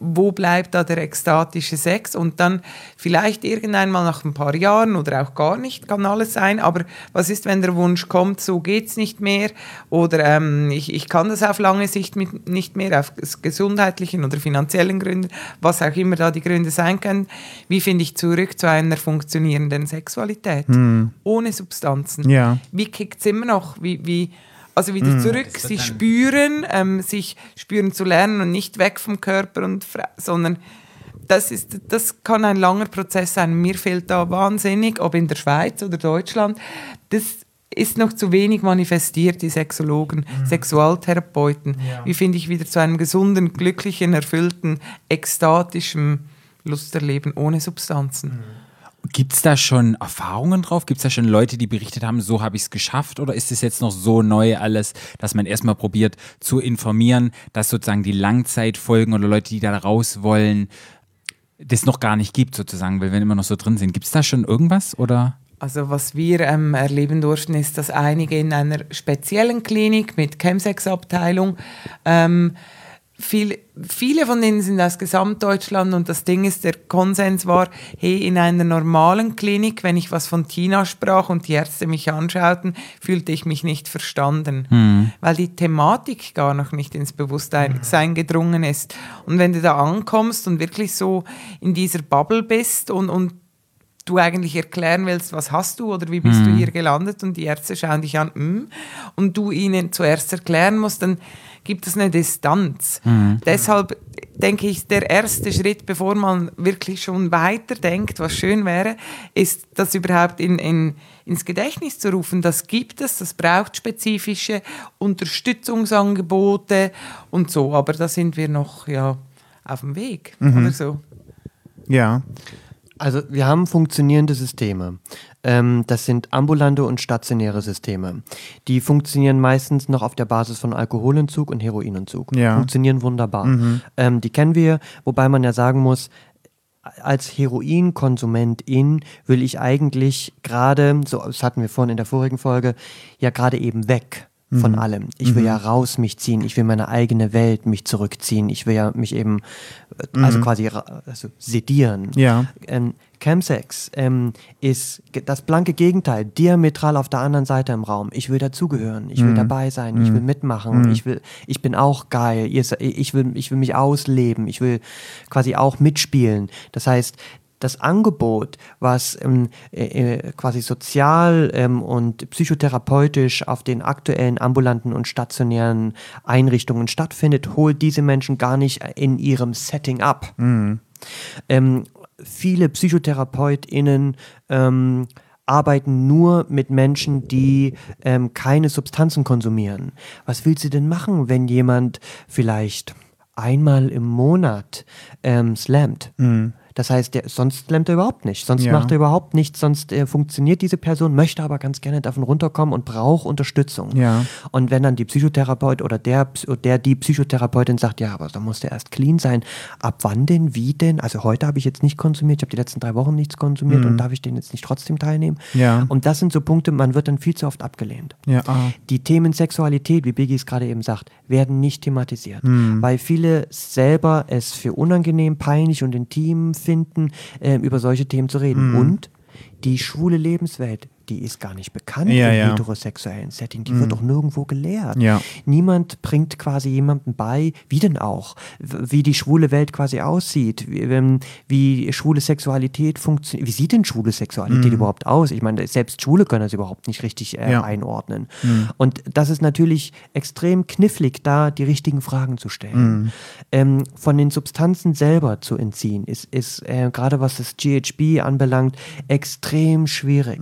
Wo bleibt da der ekstatische Sex? Und dann vielleicht irgendwann mal nach ein paar Jahren oder auch gar nicht, kann alles sein. Aber was ist, wenn der Wunsch kommt, so geht's nicht mehr? Oder ähm, ich, ich kann das auf lange Sicht mit, nicht mehr, auf ges- gesundheitlichen oder finanziellen Gründen, was auch immer da die Gründe sein können. Wie finde ich zurück zu einer funktionierenden Sexualität? Ohne Substanzen. Ja. Wie kickt es immer noch? Wie, wie, also wieder zurück, sich spüren, ähm, sich spüren zu lernen und nicht weg vom Körper, und sondern das, ist, das kann ein langer Prozess sein. Mir fehlt da wahnsinnig, ob in der Schweiz oder Deutschland, das ist noch zu wenig manifestiert, die Sexologen, Sexualtherapeuten. Wie finde ich wieder zu einem gesunden, glücklichen, erfüllten, ekstatischen Lusterleben ohne Substanzen? Gibt es da schon Erfahrungen drauf? Gibt es da schon Leute, die berichtet haben, so habe ich es geschafft? Oder ist es jetzt noch so neu alles, dass man erstmal probiert zu informieren, dass sozusagen die Langzeitfolgen oder Leute, die da raus wollen, das noch gar nicht gibt, sozusagen, weil wir immer noch so drin sind. Gibt es da schon irgendwas? Oder? Also was wir ähm, erleben durften, ist, dass einige in einer speziellen Klinik mit Chemsex-Abteilung, ähm, viel, viele von denen sind aus Gesamtdeutschland und das Ding ist, der Konsens war, hey, in einer normalen Klinik, wenn ich was von Tina sprach und die Ärzte mich anschauten, fühlte ich mich nicht verstanden, weil die Thematik gar noch nicht ins Bewusstsein sein gedrungen ist. Und wenn du da ankommst und wirklich so in dieser Bubble bist und, und du eigentlich erklären willst, was hast du oder wie bist Mhm. du hier gelandet und die Ärzte schauen dich an mm, und du ihnen zuerst erklären musst, dann gibt es eine Distanz. Mhm. Deshalb denke ich, der erste Schritt, bevor man wirklich schon weiterdenkt, was schön wäre, ist, das überhaupt in, in, ins Gedächtnis zu rufen. Das gibt es, das braucht spezifische Unterstützungsangebote und so, aber da sind wir noch ja, auf dem Weg oder so. Ja. Also wir haben funktionierende Systeme. Ähm, das sind ambulante und stationäre Systeme. Die funktionieren meistens noch auf der Basis von Alkoholentzug und Heroinentzug. Ja. Funktionieren wunderbar. Ähm, die kennen wir, wobei man ja sagen muss, als Heroinkonsumentin will ich eigentlich gerade, so das hatten wir vorhin in der vorigen Folge, ja gerade eben weg von allem. Ich will ja raus mich ziehen, ich will meine eigene Welt mich zurückziehen, ich will ja mich eben, äh, also quasi ra- also sedieren. Ja. Ähm, Chemsex ähm, ist das blanke Gegenteil, diametral auf der anderen Seite im Raum. Ich will dazugehören, ich will dabei sein, ich will mitmachen, ich will, ich bin auch geil, ich will, ich will mich ausleben, ich will quasi auch mitspielen. Das heißt, das Angebot, was ähm, äh, äh, quasi sozial ähm, und psychotherapeutisch auf den aktuellen ambulanten und stationären Einrichtungen stattfindet, holt diese Menschen gar nicht in ihrem Setting ab. Ähm, viele PsychotherapeutInnen ähm, arbeiten nur mit Menschen, die ähm, keine Substanzen konsumieren. Was will sie denn machen, wenn jemand vielleicht einmal im Monat ähm, slammt? Das heißt, der, sonst slammt er überhaupt nicht. Sonst Ja. macht er überhaupt nichts. Sonst äh, funktioniert diese Person, möchte aber ganz gerne davon runterkommen und braucht Unterstützung. Ja. Und wenn dann die Psychotherapeut oder der, der die Psychotherapeutin sagt, ja, aber da muss der erst clean sein. Ab wann denn? Wie denn? Also heute habe ich jetzt nicht konsumiert, ich habe die letzten drei Wochen nichts konsumiert und darf ich den jetzt nicht trotzdem teilnehmen? Mhm. Ja. Und das sind so Punkte, man wird dann viel zu oft abgelehnt. Ja. ah. Die Themen Sexualität, wie Biggie es gerade eben sagt, werden nicht thematisiert, Mhm. weil viele selber es für unangenehm, peinlich und intim finden, ähm, über solche Themen zu reden. Mhm. Und die schwule Lebenswelt, die ist gar nicht bekannt Ja, im ja. Mhm. heterosexuellen Setting. Die wird doch nirgendwo gelehrt. Ja. Niemand bringt quasi jemandem bei, wie denn auch, wie die schwule Welt quasi aussieht, wie, ähm, wie schwule Sexualität funktioniert. Wie sieht denn schwule Sexualität überhaupt aus? Ich meine, selbst Schwule können das überhaupt nicht richtig äh, einordnen. Und das ist natürlich extrem knifflig, da die richtigen Fragen zu stellen. Ähm, von den Substanzen selber zu entziehen, ist, ist äh, gerade was das GHB anbelangt, extrem schwierig.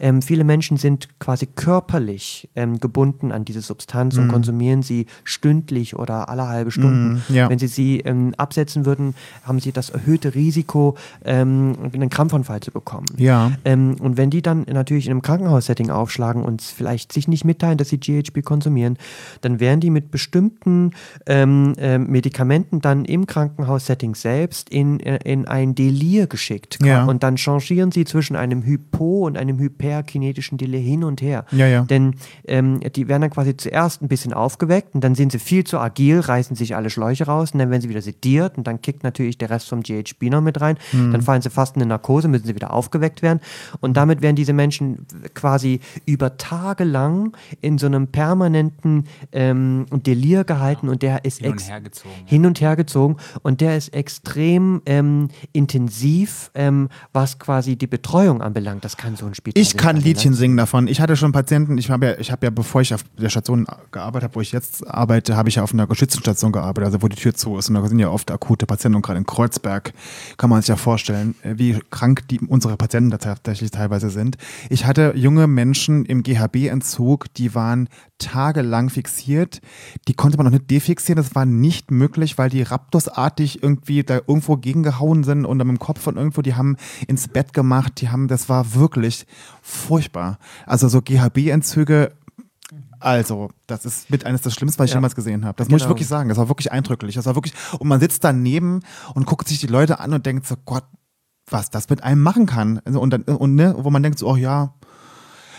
Ähm, viele Menschen sind quasi körperlich ähm, gebunden an diese Substanz und konsumieren sie stündlich oder alle halbe Stunden. ja. Wenn sie sie ähm, absetzen würden, haben sie das erhöhte Risiko, ähm, einen Krampfanfall zu bekommen. Ja. Ähm, und wenn die dann natürlich in einem Krankenhaussetting aufschlagen und vielleicht sich nicht mitteilen, dass sie GHB konsumieren, dann werden die mit bestimmten ähm, Medikamenten dann im Krankenhaussetting selbst in, äh, in ein Delir geschickt. Ja. Und dann changieren sie zwischen einem Hypo- und einem hyperkinetischen Delir hin und her. Ja, ja. Denn ähm, die werden dann quasi zuerst ein bisschen aufgeweckt und dann sind sie viel zu agil, reißen sich alle Schläuche raus und dann werden sie wieder sediert und dann kickt natürlich der Rest vom GHB noch mit rein. Dann fallen sie fast in eine Narkose, müssen sie wieder aufgeweckt werden und damit werden diese Menschen quasi über Tage lang in so einem permanenten ähm, Delir gehalten und der ist Hin und her gezogen, ja. hin und her gezogen und der ist extrem ähm, intensiv, ähm, was quasi die Betreuung anbelangt. Das kann so ein Spital Ich kann nicht Liedchen anbelangen. singen davon. Ich hatte schon Patienten, ich habe ja, ich habe ja, bevor ich auf der Station gearbeitet habe, wo ich jetzt arbeite, habe ich ja auf einer geschützten Station gearbeitet, also wo die Tür zu ist. Und da sind ja oft akute Patienten und gerade in Kreuzberg kann man sich ja vorstellen, äh, wie krank die unsere Patienten da tatsächlich teilweise sind. Ich hatte junge Menschen im GHB-Entzug, die waren tagelang fixiert. Die konnte man noch nicht defixieren. Das war nicht möglich, weil die Raptusartig irgendwie da irgendwo gegengehauen sind und dann mit dem Kopf von irgendwo, die haben ins Bett gemacht, die haben, das war wirklich furchtbar. Also so GHB-Entzüge, also, das ist mit eines der Schlimmsten, was ich Ja. jemals gesehen habe. Das muss ich Genau. wirklich sagen. Das war wirklich eindrücklich. Das war wirklich, und man sitzt daneben und guckt sich die Leute an und denkt so, Gott, was das mit einem machen kann. Also, Und, dann, und ne, wo man denkt so, oh ja,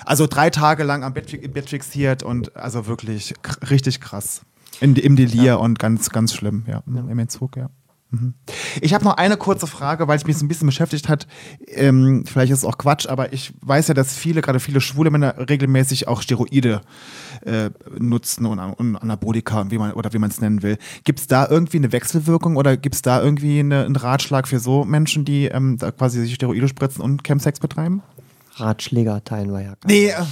also drei Tage lang am Bett, im Bett fixiert und also wirklich richtig krass. In, Im Delir und ganz, ganz schlimm, ja. Im Entzug, ja. Ich habe noch eine kurze Frage, weil es mich so ein bisschen beschäftigt hat. Ähm, vielleicht ist es auch Quatsch, aber ich weiß ja, dass viele, gerade viele schwule Männer regelmäßig auch Steroide äh, nutzen und, und Anabolika, wie man, oder wie man es nennen will. Gibt es da irgendwie eine Wechselwirkung oder gibt es da irgendwie eine, einen Ratschlag für so Menschen, die ähm, quasi sich Steroide spritzen und Chemsex betreiben? Ratschläger teilen wir ja gar Nee, äh,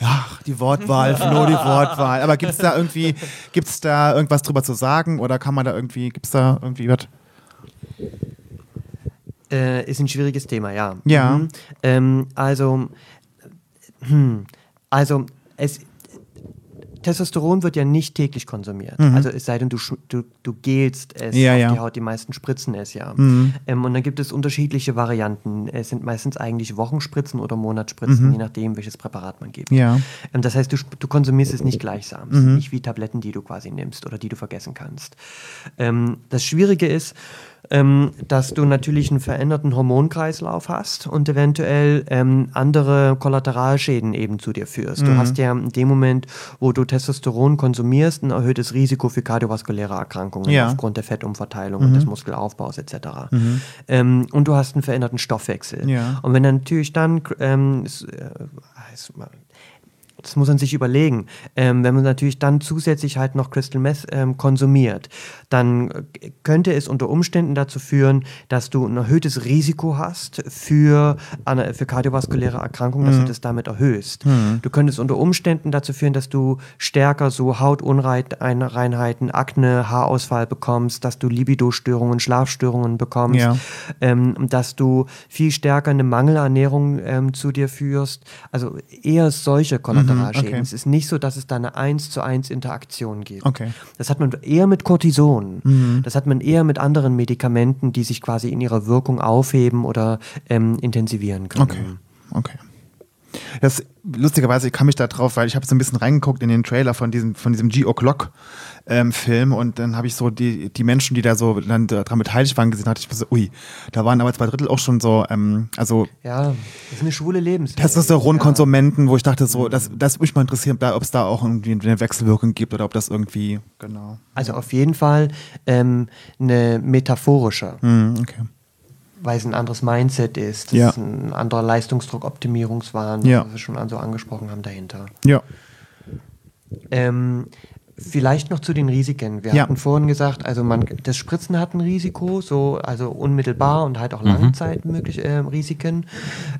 ja, die Wortwahl, <laughs> Flo, die Wortwahl. Aber gibt es da irgendwie, gibt es da irgendwas drüber zu sagen oder kann man da irgendwie, gibt es da irgendwie was? Äh, ist ein schwieriges Thema, ja. Ja. Mhm. Ähm, also, hm, also es, Testosteron wird ja nicht täglich konsumiert. Also es sei denn, du, du, du gelst es Mhm. Ja, auf ja. Mhm. die Haut, die meisten spritzen es ja. Ähm, und dann gibt es unterschiedliche Varianten. Es sind meistens eigentlich Wochenspritzen oder Monatsspritzen, je nachdem, welches Präparat man gibt. Mhm. Ja. Ähm, das heißt, du, du konsumierst es nicht gleichsam. Mhm. nicht wie Tabletten, die du quasi nimmst oder die du vergessen kannst. Ähm, das Schwierige ist, ähm, dass du natürlich einen veränderten Hormonkreislauf hast und eventuell ähm, andere Kollateralschäden eben zu dir führst. Mhm. Du hast ja in dem Moment, wo du Testosteron konsumierst, ein erhöhtes Risiko für kardiovaskuläre Erkrankungen Ja. Mhm. aufgrund der Fettumverteilung und des Muskelaufbaus etc. Ähm, und du hast einen veränderten Stoffwechsel. Ja. Und wenn dann natürlich dann ähm, es, äh, es, das muss man sich überlegen. Ähm, wenn man natürlich dann zusätzlich halt noch Crystal Meth ähm, konsumiert, dann äh, könnte es unter Umständen dazu führen, dass du ein erhöhtes Risiko hast für, für kardiovaskuläre Erkrankungen, dass du das damit erhöhst. Du könntest unter Umständen dazu führen, dass du stärker so Hautunreinheiten, Akne, Haarausfall bekommst, dass du Libido-Störungen, Schlafstörungen bekommst, Ja. ähm, dass du viel stärker eine Mangelernährung ähm, zu dir führst. Also eher solche Kollateralschäden. Okay. Es ist nicht so, dass es da eine 1 zu 1 Interaktion gibt. Okay. Das hat man eher mit Cortison. Das hat man eher mit anderen Medikamenten, die sich quasi in ihrer Wirkung aufheben oder ähm, intensivieren können. Okay. Okay. Das lustigerweise, ich kann mich da drauf, weil ich habe so ein bisschen reingeguckt in den Trailer von diesem, von diesem G-O'Clock ähm, und dann habe ich so die, die Menschen, die da so dann daran beteiligt waren, gesehen, hatte ich so, ui, da waren aber zwei Drittel auch schon so, ähm, also Ja, das ist eine schwule Lebensweise. Testosteronkonsumenten, wo ich dachte so, das, das würde mich mal interessieren, ob es da auch irgendwie eine Wechselwirkung gibt oder ob das irgendwie, genau. Also auf jeden Fall ähm, eine metaphorische. Hm, okay. Weil es ein anderes Mindset ist. Das Ja. ist ein anderer Leistungsdruck, Optimierungswahn, Ja. was wir schon so angesprochen haben dahinter. Ja. Ähm, vielleicht noch zu den Risiken. Wir Ja. hatten vorhin gesagt, also man, das Spritzen hat ein Risiko, so also unmittelbar und halt auch Langzeit möglich äh, Risiken.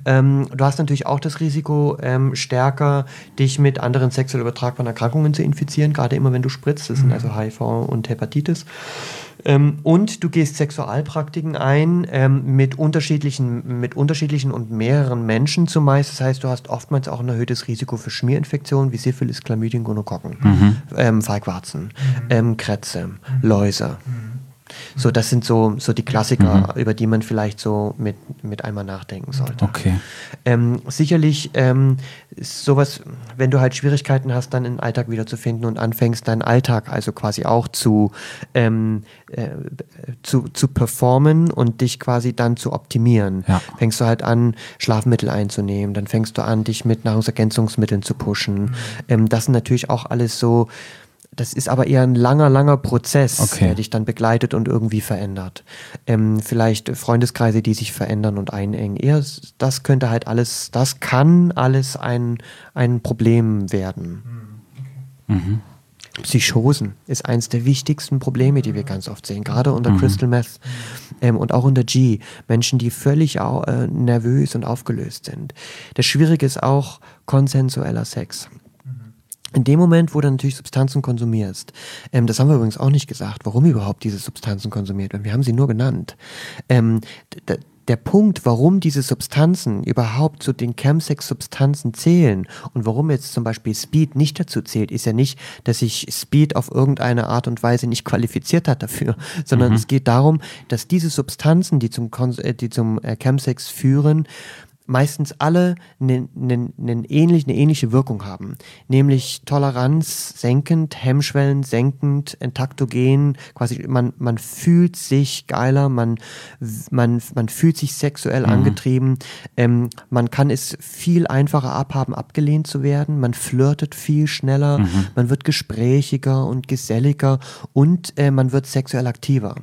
Ähm, du hast natürlich auch das Risiko, ähm, stärker dich mit anderen sexuell übertragbaren Erkrankungen zu infizieren, gerade immer wenn du spritzt. Das sind also HIV und Hepatitis. Ähm, und du gehst Sexualpraktiken ein ähm, mit, unterschiedlichen, mit unterschiedlichen und mehreren Menschen zumeist. Das heißt, du hast oftmals auch ein erhöhtes Risiko für Schmierinfektionen wie Syphilis, Chlamydien, Gonokokken, ähm, Feigwarzen, ähm, Krätze, Läuse. So, das sind so, so die Klassiker, über die man vielleicht so mit, mit einmal nachdenken sollte. Okay. Ähm, sicherlich ähm, sowas, wenn du halt Schwierigkeiten hast, dann in den Alltag wiederzufinden und anfängst, deinen Alltag also quasi auch zu, ähm, äh, zu, zu performen und dich quasi dann zu optimieren. Ja. Fängst du halt an, Schlafmittel einzunehmen, dann fängst du an, dich mit Nahrungsergänzungsmitteln zu pushen. Ähm, das sind natürlich auch alles so. Das ist aber eher ein langer, langer Prozess, Okay. der dich dann begleitet und irgendwie verändert. Ähm, vielleicht Freundeskreise, die sich verändern und einengen. Eher, das könnte halt alles, das kann alles ein, ein Problem werden. Psychosen ist eines der wichtigsten Probleme, die wir ganz oft sehen, gerade unter Crystal Meth ähm, und auch unter G. Menschen, die völlig au äh, nervös und aufgelöst sind. Das Schwierige ist auch konsensueller Sex. In dem Moment, wo du natürlich Substanzen konsumierst, ähm, das haben wir übrigens auch nicht gesagt, warum überhaupt diese Substanzen konsumiert werden. Wir haben sie nur genannt. Ähm, der Punkt, warum diese Substanzen überhaupt zu den Chemsex-Substanzen zählen und warum jetzt zum Beispiel Speed nicht dazu zählt, ist ja nicht, dass sich Speed auf irgendeine Art und Weise nicht qualifiziert hat dafür, <laughs> sondern es geht darum, dass diese Substanzen, die zum, Kons äh, die zum äh, Chemsex führen, meistens alle eine ne, ne ähnlich, eine ähnliche Wirkung haben. Nämlich Toleranz senkend, Hemmschwellen senkend, entaktogen, quasi man, man fühlt sich geiler, man, man, man fühlt sich sexuell angetrieben, ähm, man kann es viel einfacher abhaben, abgelehnt zu werden, man flirtet viel schneller, man wird gesprächiger und geselliger und äh, man wird sexuell aktiver.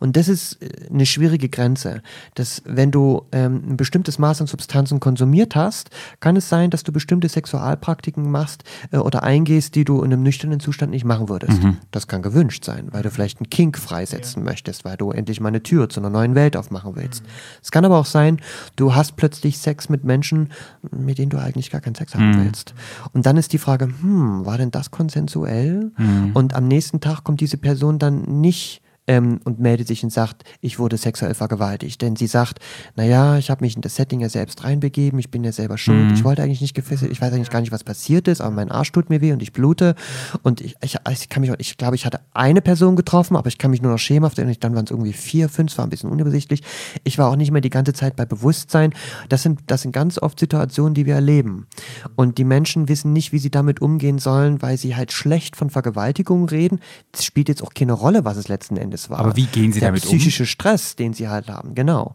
Und das ist äh, eine schwierige Grenze, dass wenn du ähm, ein bestimmtes Maß an Substanzen konsumiert hast, kann es sein, dass du bestimmte Sexualpraktiken machst äh, oder eingehst, die du in einem nüchternen Zustand nicht machen würdest. Das kann gewünscht sein, weil du vielleicht einen Kink freisetzen möchtest, weil du endlich mal eine Tür zu einer neuen Welt aufmachen willst. Es kann aber auch sein, du hast plötzlich Sex mit Menschen, mit denen du eigentlich gar keinen Sex haben willst. Und dann ist die Frage, hm, war denn das konsensuell? Und am nächsten Tag kommt diese Person dann nicht ähm, und meldet sich und sagt, ich wurde sexuell vergewaltigt. Denn sie sagt, naja, ich habe mich in das Setting ja selbst reinbegeben, ich bin ja selber schuld, ich wollte eigentlich nicht gefesselt, ich weiß eigentlich gar nicht, was passiert ist, aber mein Arsch tut mir weh und ich blute. Und ich, ich, ich kann mich, ich glaube, ich hatte eine Person getroffen, aber ich kann mich nur noch schemenhaft erinnern, dann waren es irgendwie vier, fünf, es war ein bisschen unübersichtlich. Ich war auch nicht mehr die ganze Zeit bei Bewusstsein. Das sind, das sind ganz oft Situationen, die wir erleben. Und die Menschen wissen nicht, wie sie damit umgehen sollen, weil sie halt schlecht von Vergewaltigung reden. Es spielt jetzt auch keine Rolle, was es letzten Endes war. Aber wie gehen Sie Der damit um? psychische Stress, den sie halt haben, genau.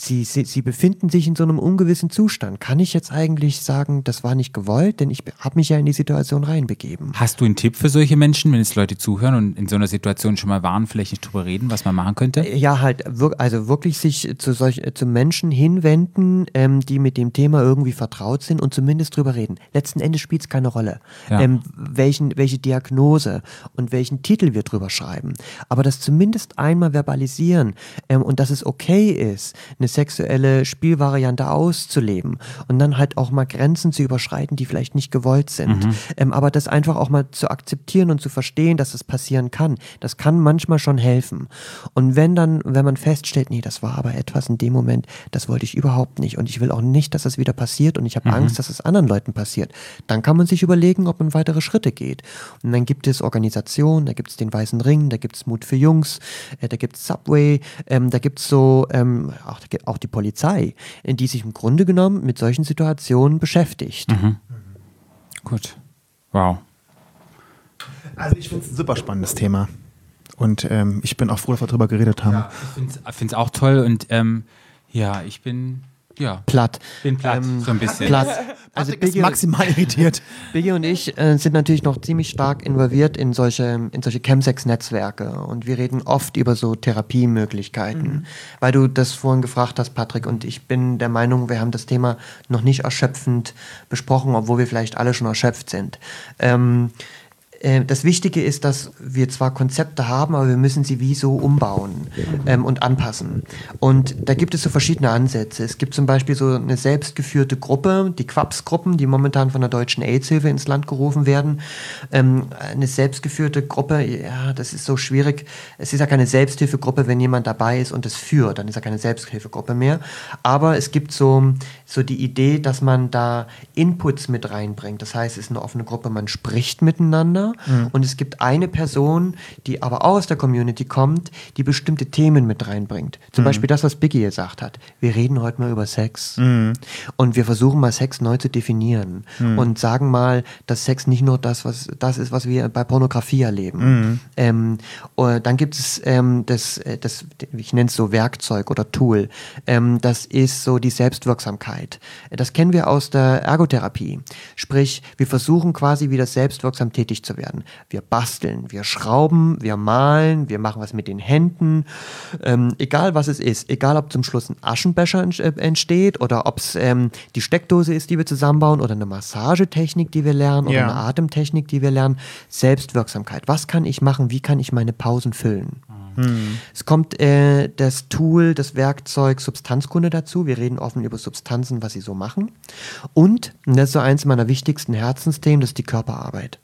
Sie, sie, sie befinden sich in so einem ungewissen Zustand. Kann ich jetzt eigentlich sagen, das war nicht gewollt, denn ich habe mich ja in die Situation reinbegeben. Hast du einen Tipp für solche Menschen, wenn jetzt Leute zuhören und in so einer Situation schon mal waren, vielleicht nicht drüber reden, was man machen könnte? Ja, halt, also wirklich sich zu, solch, zu Menschen hinwenden, ähm, die mit dem Thema irgendwie vertraut sind und zumindest drüber reden. Letzten Endes spielt es keine Rolle, Ja. ähm, welchen, welche Diagnose und welchen Titel wir drüber schreiben. Aber das zumindest einmal verbalisieren ähm, und dass es okay ist, eine sexuelle Spielvariante auszuleben und dann halt auch mal Grenzen zu überschreiten, die vielleicht nicht gewollt sind. Ähm, aber das einfach auch mal zu akzeptieren und zu verstehen, dass es passieren kann, das kann manchmal schon helfen. Und wenn dann, wenn man feststellt, nee, das war aber etwas in dem Moment, das wollte ich überhaupt nicht und ich will auch nicht, dass das wieder passiert und ich habe Angst, dass es anderen Leuten passiert, dann kann man sich überlegen, ob man weitere Schritte geht. Und dann gibt es Organisationen, da gibt es den Weißen Ring, da gibt es Mut für Jungs, äh, da gibt es Subway, ähm, da gibt es so ähm, auch, auch die Polizei, die sich im Grunde genommen mit solchen Situationen beschäftigt. Gut. Wow. Also ich finde es ein super spannendes Thema. Und ähm, ich bin auch froh, dass wir darüber geredet haben. Ich finde es auch toll und ähm, ja, ich bin, ja, Platt. bin platt, Ähm, so ein bisschen. Platt. <laughs> Also Biggie, maximal irritiert. <laughs> Biggie und ich äh, sind natürlich noch ziemlich stark involviert in solche, in solche Chemsex-Netzwerke und wir reden oft über so Therapiemöglichkeiten. Weil du das vorhin gefragt hast, Patrick, und ich bin der Meinung, wir haben das Thema noch nicht erschöpfend besprochen, obwohl wir vielleicht alle schon erschöpft sind. Ähm, äh, das Wichtige ist, dass wir zwar Konzepte haben, aber wir müssen sie wie so umbauen ähm, und anpassen. Und da gibt es so verschiedene Ansätze. Es gibt zum Beispiel so eine selbstgeführte Gruppe, die Quaps-Gruppen, die momentan von der Deutschen AIDS-Hilfe ins Land gerufen werden. Ähm, eine selbstgeführte Gruppe, ja, das ist so schwierig. Es ist ja keine Selbsthilfegruppe, wenn jemand dabei ist und es führt, dann ist ja keine Selbsthilfegruppe mehr. Aber es gibt so, so die Idee, dass man da Inputs mit reinbringt. Das heißt, es ist eine offene Gruppe, man spricht miteinander und es gibt eine Person, die aber auch aus der Community kommt, die bestimmte Themen mit reinbringt. Zum Beispiel das, was Biggie gesagt hat. Wir reden heute mal über Sex und wir versuchen mal Sex neu zu definieren und sagen mal, dass Sex nicht nur das, was das ist, was wir bei Pornografie erleben. Ähm, und dann gibt es ähm, das, äh, das, ich nenne es so Werkzeug oder Tool. Ähm, das ist so die Selbstwirksamkeit. Das kennen wir aus der Ergotherapie. Sprich, wir versuchen quasi wieder selbstwirksam tätig zu werden. Wir basteln, wir schrauben, wir malen, wir machen was mit den Händen. Ähm, egal was es ist, egal ob zum Schluss ein Aschenbecher äh, entsteht oder ob es ähm, die Steckdose ist, die wir zusammenbauen oder eine Massagetechnik, die wir lernen oder Ja. eine Atemtechnik, die wir lernen. Selbstwirksamkeit. Was kann ich machen? Wie kann ich meine Pausen füllen? Es kommt äh, das Tool, das Werkzeug Substanzkunde dazu. Wir reden offen über Substanzen, was sie so machen. Und, und das ist so eins meiner wichtigsten Herzensthemen, das ist die Körperarbeit.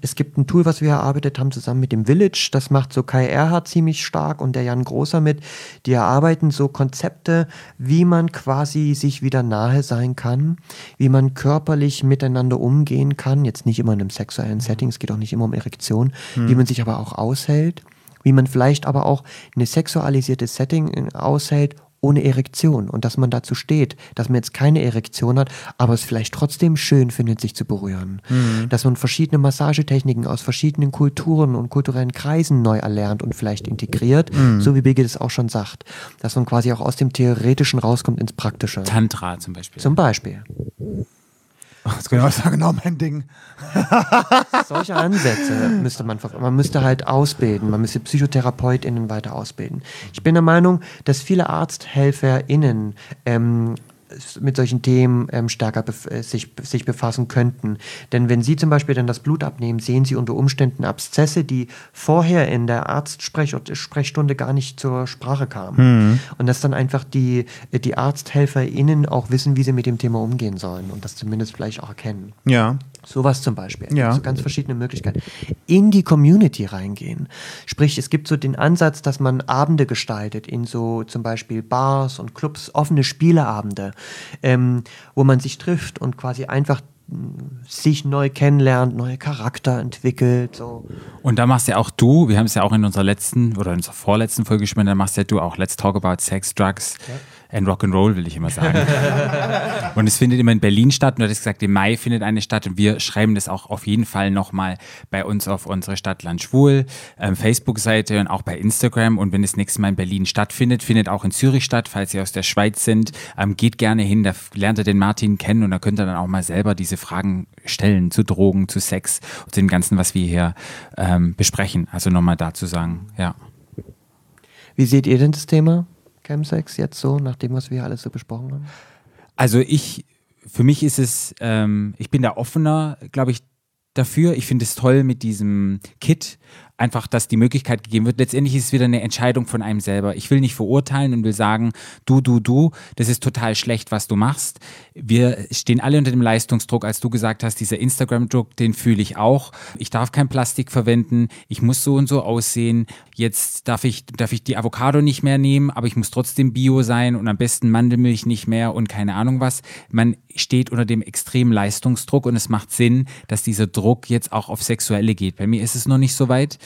Es gibt ein Tool, was wir erarbeitet haben zusammen mit dem Village. Das macht so Kai Erhardt ziemlich stark und der Jan Großer mit. Die erarbeiten so Konzepte, wie man quasi sich wieder nahe sein kann, wie man körperlich miteinander umgehen kann. Jetzt nicht immer in einem sexuellen Setting, es geht auch nicht immer um Erektion, wie man sich aber auch aushält wie man vielleicht aber auch eine sexualisierte Setting äh, aushält, ohne Erektion und dass man dazu steht, dass man jetzt keine Erektion hat, aber es vielleicht trotzdem schön findet, sich zu berühren. Dass man verschiedene Massagetechniken aus verschiedenen Kulturen und kulturellen Kreisen neu erlernt und vielleicht integriert, so wie Birgit es auch schon sagt. Dass man quasi auch aus dem Theoretischen rauskommt ins Praktische. Tantra zum Beispiel. Zum Beispiel. Das genau, das war genau mein Ding. <laughs> Solche Ansätze müsste man, man müsste halt ausbilden, man müsste PsychotherapeutInnen weiter ausbilden. Ich bin der Meinung, dass viele ArzthelferInnen ähm, mit solchen Themen ähm, stärker bef äh, sich, sich befassen könnten. Denn wenn Sie zum Beispiel dann das Blut abnehmen, sehen Sie unter Umständen Abszesse, die vorher in der Arztsprechstunde gar nicht zur Sprache kamen. Und dass dann einfach die, die ArzthelferInnen auch wissen, wie sie mit dem Thema umgehen sollen und das zumindest vielleicht auch erkennen. Ja. Sowas zum Beispiel. Ja. Also ganz verschiedene Möglichkeiten. In die Community reingehen. Sprich, es gibt so den Ansatz, dass man Abende gestaltet, in so zum Beispiel Bars und Clubs, offene Spieleabende, ähm, wo man sich trifft und quasi einfach mh, sich neu kennenlernt, neue Charakter entwickelt. So. Und da machst ja auch du, wir haben es ja auch in unserer letzten oder in unserer vorletzten Folge gesprochen, da machst ja du auch Let's Talk About Sex, Drugs and Rock'n'Roll, will ich immer sagen. <laughs> und es findet immer in Berlin statt. Und du hattest gesagt, im Mai findet eine statt und wir schreiben das auch auf jeden Fall nochmal bei uns auf unsere Stadt Land Schwul ähm, Facebook-Seite und auch bei Instagram. Und wenn es nächstes Mal in Berlin stattfindet, findet auch in Zürich statt, falls ihr aus der Schweiz sind. Ähm, geht gerne hin, da lernt ihr den Martin kennen und da könnt ihr dann auch mal selber diese Fragen stellen zu Drogen, zu Sex und dem Ganzen, was wir hier ähm, besprechen. Also nochmal dazu sagen, ja. Wie seht ihr denn das Thema Chemsex jetzt so, nach dem, was wir alles so besprochen haben? Also ich, für mich ist es, ähm, ich bin da offener, glaube ich, dafür. Ich finde es toll mit diesem Kit, einfach, dass die Möglichkeit gegeben wird. Letztendlich ist es wieder eine Entscheidung von einem selber. Ich will nicht verurteilen und will sagen, du, du, du, das ist total schlecht, was du machst. Wir stehen alle unter dem Leistungsdruck, als du gesagt hast, dieser Instagram-Druck, den fühle ich auch. Ich darf kein Plastik verwenden, ich muss so und so aussehen. Jetzt darf ich, darf ich die Avocado nicht mehr nehmen, aber ich muss trotzdem Bio sein und am besten Mandelmilch nicht mehr und keine Ahnung was. Man steht unter dem extremen Leistungsdruck und es macht Sinn, dass dieser Druck jetzt auch auf Sexuelle geht. Bei mir ist es noch nicht so weit.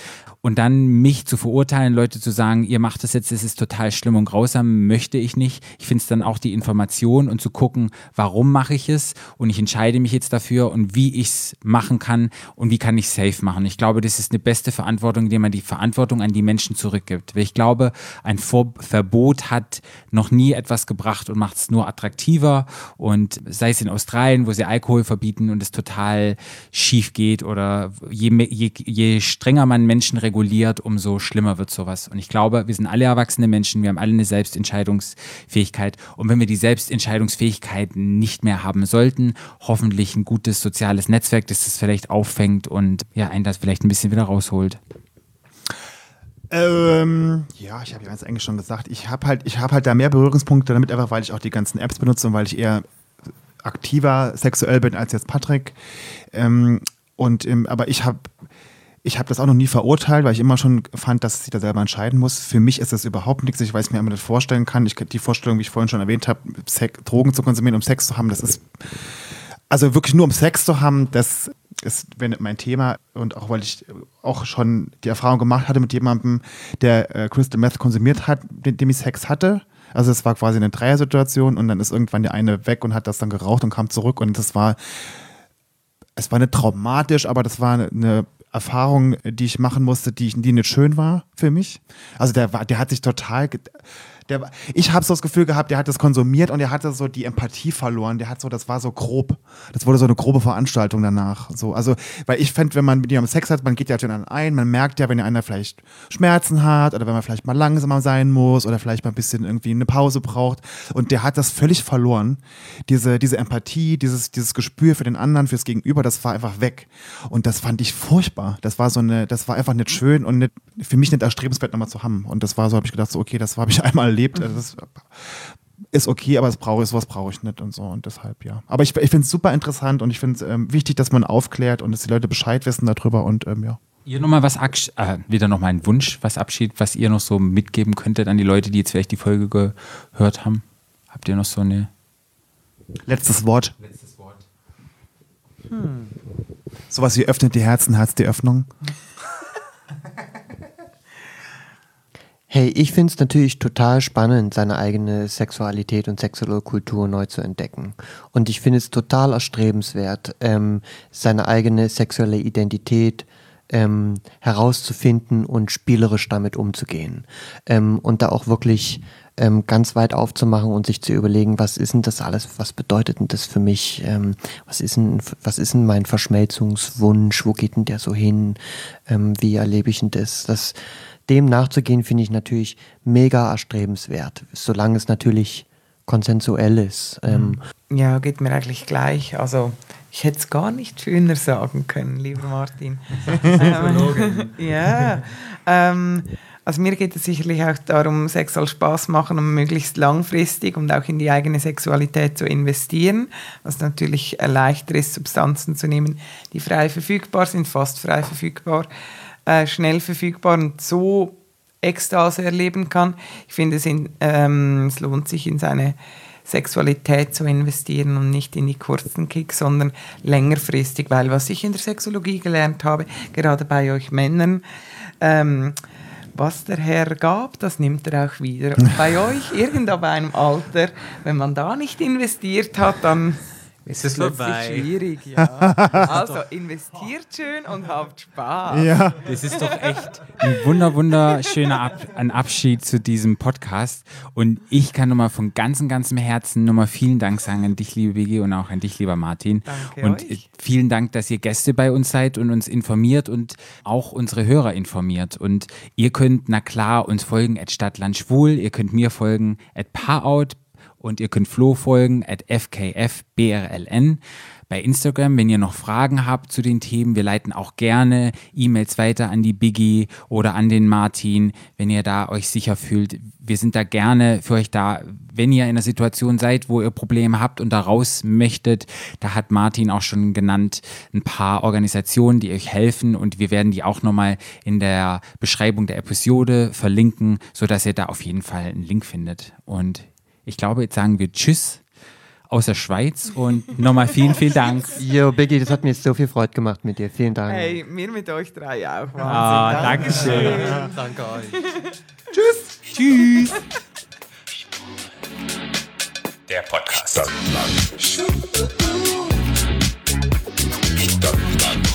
Und dann mich zu verurteilen, Leute zu sagen, ihr macht das jetzt, es ist total schlimm und grausam, möchte ich nicht. Ich finde es dann auch die Information und zu gucken, warum mache ich es und ich entscheide mich jetzt dafür und wie ich es machen kann und wie kann ich safe machen. Ich glaube, das ist eine beste Verantwortung, indem man die Verantwortung an die Menschen zurückgibt. Weil ich glaube, ein Vor Verbot hat noch nie etwas gebracht und macht es nur attraktiver und sei es in Australien, wo sie Alkohol verbieten und es total schief geht oder je, je, je strenger man Menschen reguliert, umso schlimmer wird sowas. Und ich glaube, wir sind alle erwachsene Menschen, wir haben alle eine Selbstentscheidungsfähigkeit. Und wenn wir die Selbstentscheidungsfähigkeit nicht mehr haben sollten, hoffentlich ein gutes soziales Netzwerk, das das vielleicht auffängt und ja, einen das vielleicht ein bisschen wieder rausholt. Ähm, ja, ich habe ja ganz eigentlich schon gesagt, ich habe halt, ich halt da mehr Berührungspunkte damit, einfach weil ich auch die ganzen Apps benutze und weil ich eher aktiver sexuell bin als jetzt Patrick. Ähm, und ähm, aber ich habe ich habe das auch noch nie verurteilt, weil ich immer schon fand, dass sich da selber entscheiden muss. Für mich ist das überhaupt nichts, ich weiß mir immer nicht vorstellen kann. Ich die Vorstellung, wie ich vorhin schon erwähnt habe, Drogen zu konsumieren, um Sex zu haben, das ist also wirklich nur um Sex zu haben, das ist mein Thema und auch weil ich auch schon die Erfahrung gemacht hatte mit jemandem, der äh, Crystal Meth konsumiert hat, mit dem ich Sex hatte. Also es war quasi eine Dreiersituation und dann ist irgendwann der eine weg und hat das dann geraucht und kam zurück und das war es war nicht traumatisch, aber das war eine Erfahrung, die ich machen musste, die, die nicht schön war für mich. Also der war, der hat sich total, der, ich habe so das Gefühl gehabt, der hat das konsumiert und der hatte so die Empathie verloren. Der hat so, das war so grob. Das wurde so eine grobe Veranstaltung danach. So, also, weil ich fände, wenn man mit jemandem Sex hat, man geht ja dann ein, man merkt ja, wenn einer vielleicht Schmerzen hat oder wenn man vielleicht mal langsamer sein muss oder vielleicht mal ein bisschen irgendwie eine Pause braucht. Und der hat das völlig verloren. Diese, diese Empathie, dieses, dieses Gespür für den anderen, fürs Gegenüber, das war einfach weg. Und das fand ich furchtbar. Das war so eine, das war einfach nicht schön und nicht, für mich nicht erstrebenswert nochmal zu haben. Und das war so, habe ich gedacht, so, okay, das habe ich <laughs> einmal erlebt. Also Das ist okay, aber das brauche ich, sowas brauche ich nicht und so. Und deshalb, ja. Aber ich, ich finde es super interessant und ich finde es ähm, wichtig, dass man aufklärt und dass die Leute Bescheid wissen darüber und ähm, ja. Ihr nochmal was, äh, wieder nochmal ein Wunsch, was Abschied, was ihr noch so mitgeben könntet an die Leute, die jetzt vielleicht die Folge gehört haben? Habt ihr noch so eine Letztes Wort. letztes Wort? Sowas wie öffnet die Herzen, Herz die Öffnung. Hey, ich finde es natürlich total spannend, seine eigene Sexualität und sexuelle Kultur neu zu entdecken. Und ich finde es total erstrebenswert, ähm, seine eigene sexuelle Identität ähm, herauszufinden und spielerisch damit umzugehen. Ähm, und da auch wirklich ähm, ganz weit aufzumachen und sich zu überlegen, was ist denn das alles, was bedeutet denn das für mich, ähm, was, ist denn, was ist denn mein Verschmelzungswunsch, wo geht denn der so hin, ähm, wie erlebe ich denn das, das dem nachzugehen, finde ich natürlich mega erstrebenswert, solange es natürlich konsensuell ist. Ähm, Ja, geht mir eigentlich gleich. Also ich hätte es gar nicht schöner sagen können, lieber Martin. ähm, <laughs> ja, ähm, also mir geht es sicherlich auch darum, Sex soll Spaß machen und möglichst langfristig und auch in die eigene Sexualität zu investieren, was natürlich leichter ist, Substanzen zu nehmen, die frei verfügbar sind, fast frei verfügbar, äh, schnell verfügbar und so Ekstase erleben kann. Ich finde, es, in, ähm, es lohnt sich in seine Sexualität zu investieren und nicht in die kurzen Kicks, sondern längerfristig, weil was ich in der Sexologie gelernt habe, gerade bei euch Männern, ähm, was der Herr gab, das nimmt er auch wieder. Und <laughs> bei euch, irgend ab einem Alter, wenn man da nicht investiert hat, dann ist es plötzlich schwierig. <laughs> Ja. Also investiert schön und habt Spaß. Ja. Das ist doch echt ein wunder, wunderschöner Ab ein Abschied zu diesem Podcast. Und ich kann nochmal von ganzem, ganzem Herzen nochmal vielen Dank sagen an dich, liebe Biggie, und auch an dich, lieber Martin. Danke und euch. vielen Dank, dass ihr Gäste bei uns seid und uns informiert und auch unsere Hörer informiert. Und ihr könnt, na klar, uns folgen at Stadtland Schwul, ihr könnt mir folgen at Paarout und ihr könnt Flo folgen at FKFBRLN. Bei Instagram, wenn ihr noch Fragen habt zu den Themen, wir leiten auch gerne E-Mails weiter an die Biggie oder an den Martin, wenn ihr da euch sicher fühlt. Wir sind da gerne für euch da. Wenn ihr in einer Situation seid, wo ihr Probleme habt und da raus möchtet, da hat Martin auch schon genannt, ein paar Organisationen, die euch helfen und wir werden die auch nochmal in der Beschreibung der Episode verlinken, sodass ihr da auf jeden Fall einen Link findet. Und ich glaube, jetzt sagen wir Tschüss aus der Schweiz und nochmal vielen, vielen Dank. <laughs> Yo, Biggie, das hat mir so viel Freude gemacht mit dir. Vielen Dank. Hey, mir mit euch drei auch. Wahnsinn. Ah, danke schön. Danke euch. Tschüss. Der Podcast. Stadtland. Stadtland.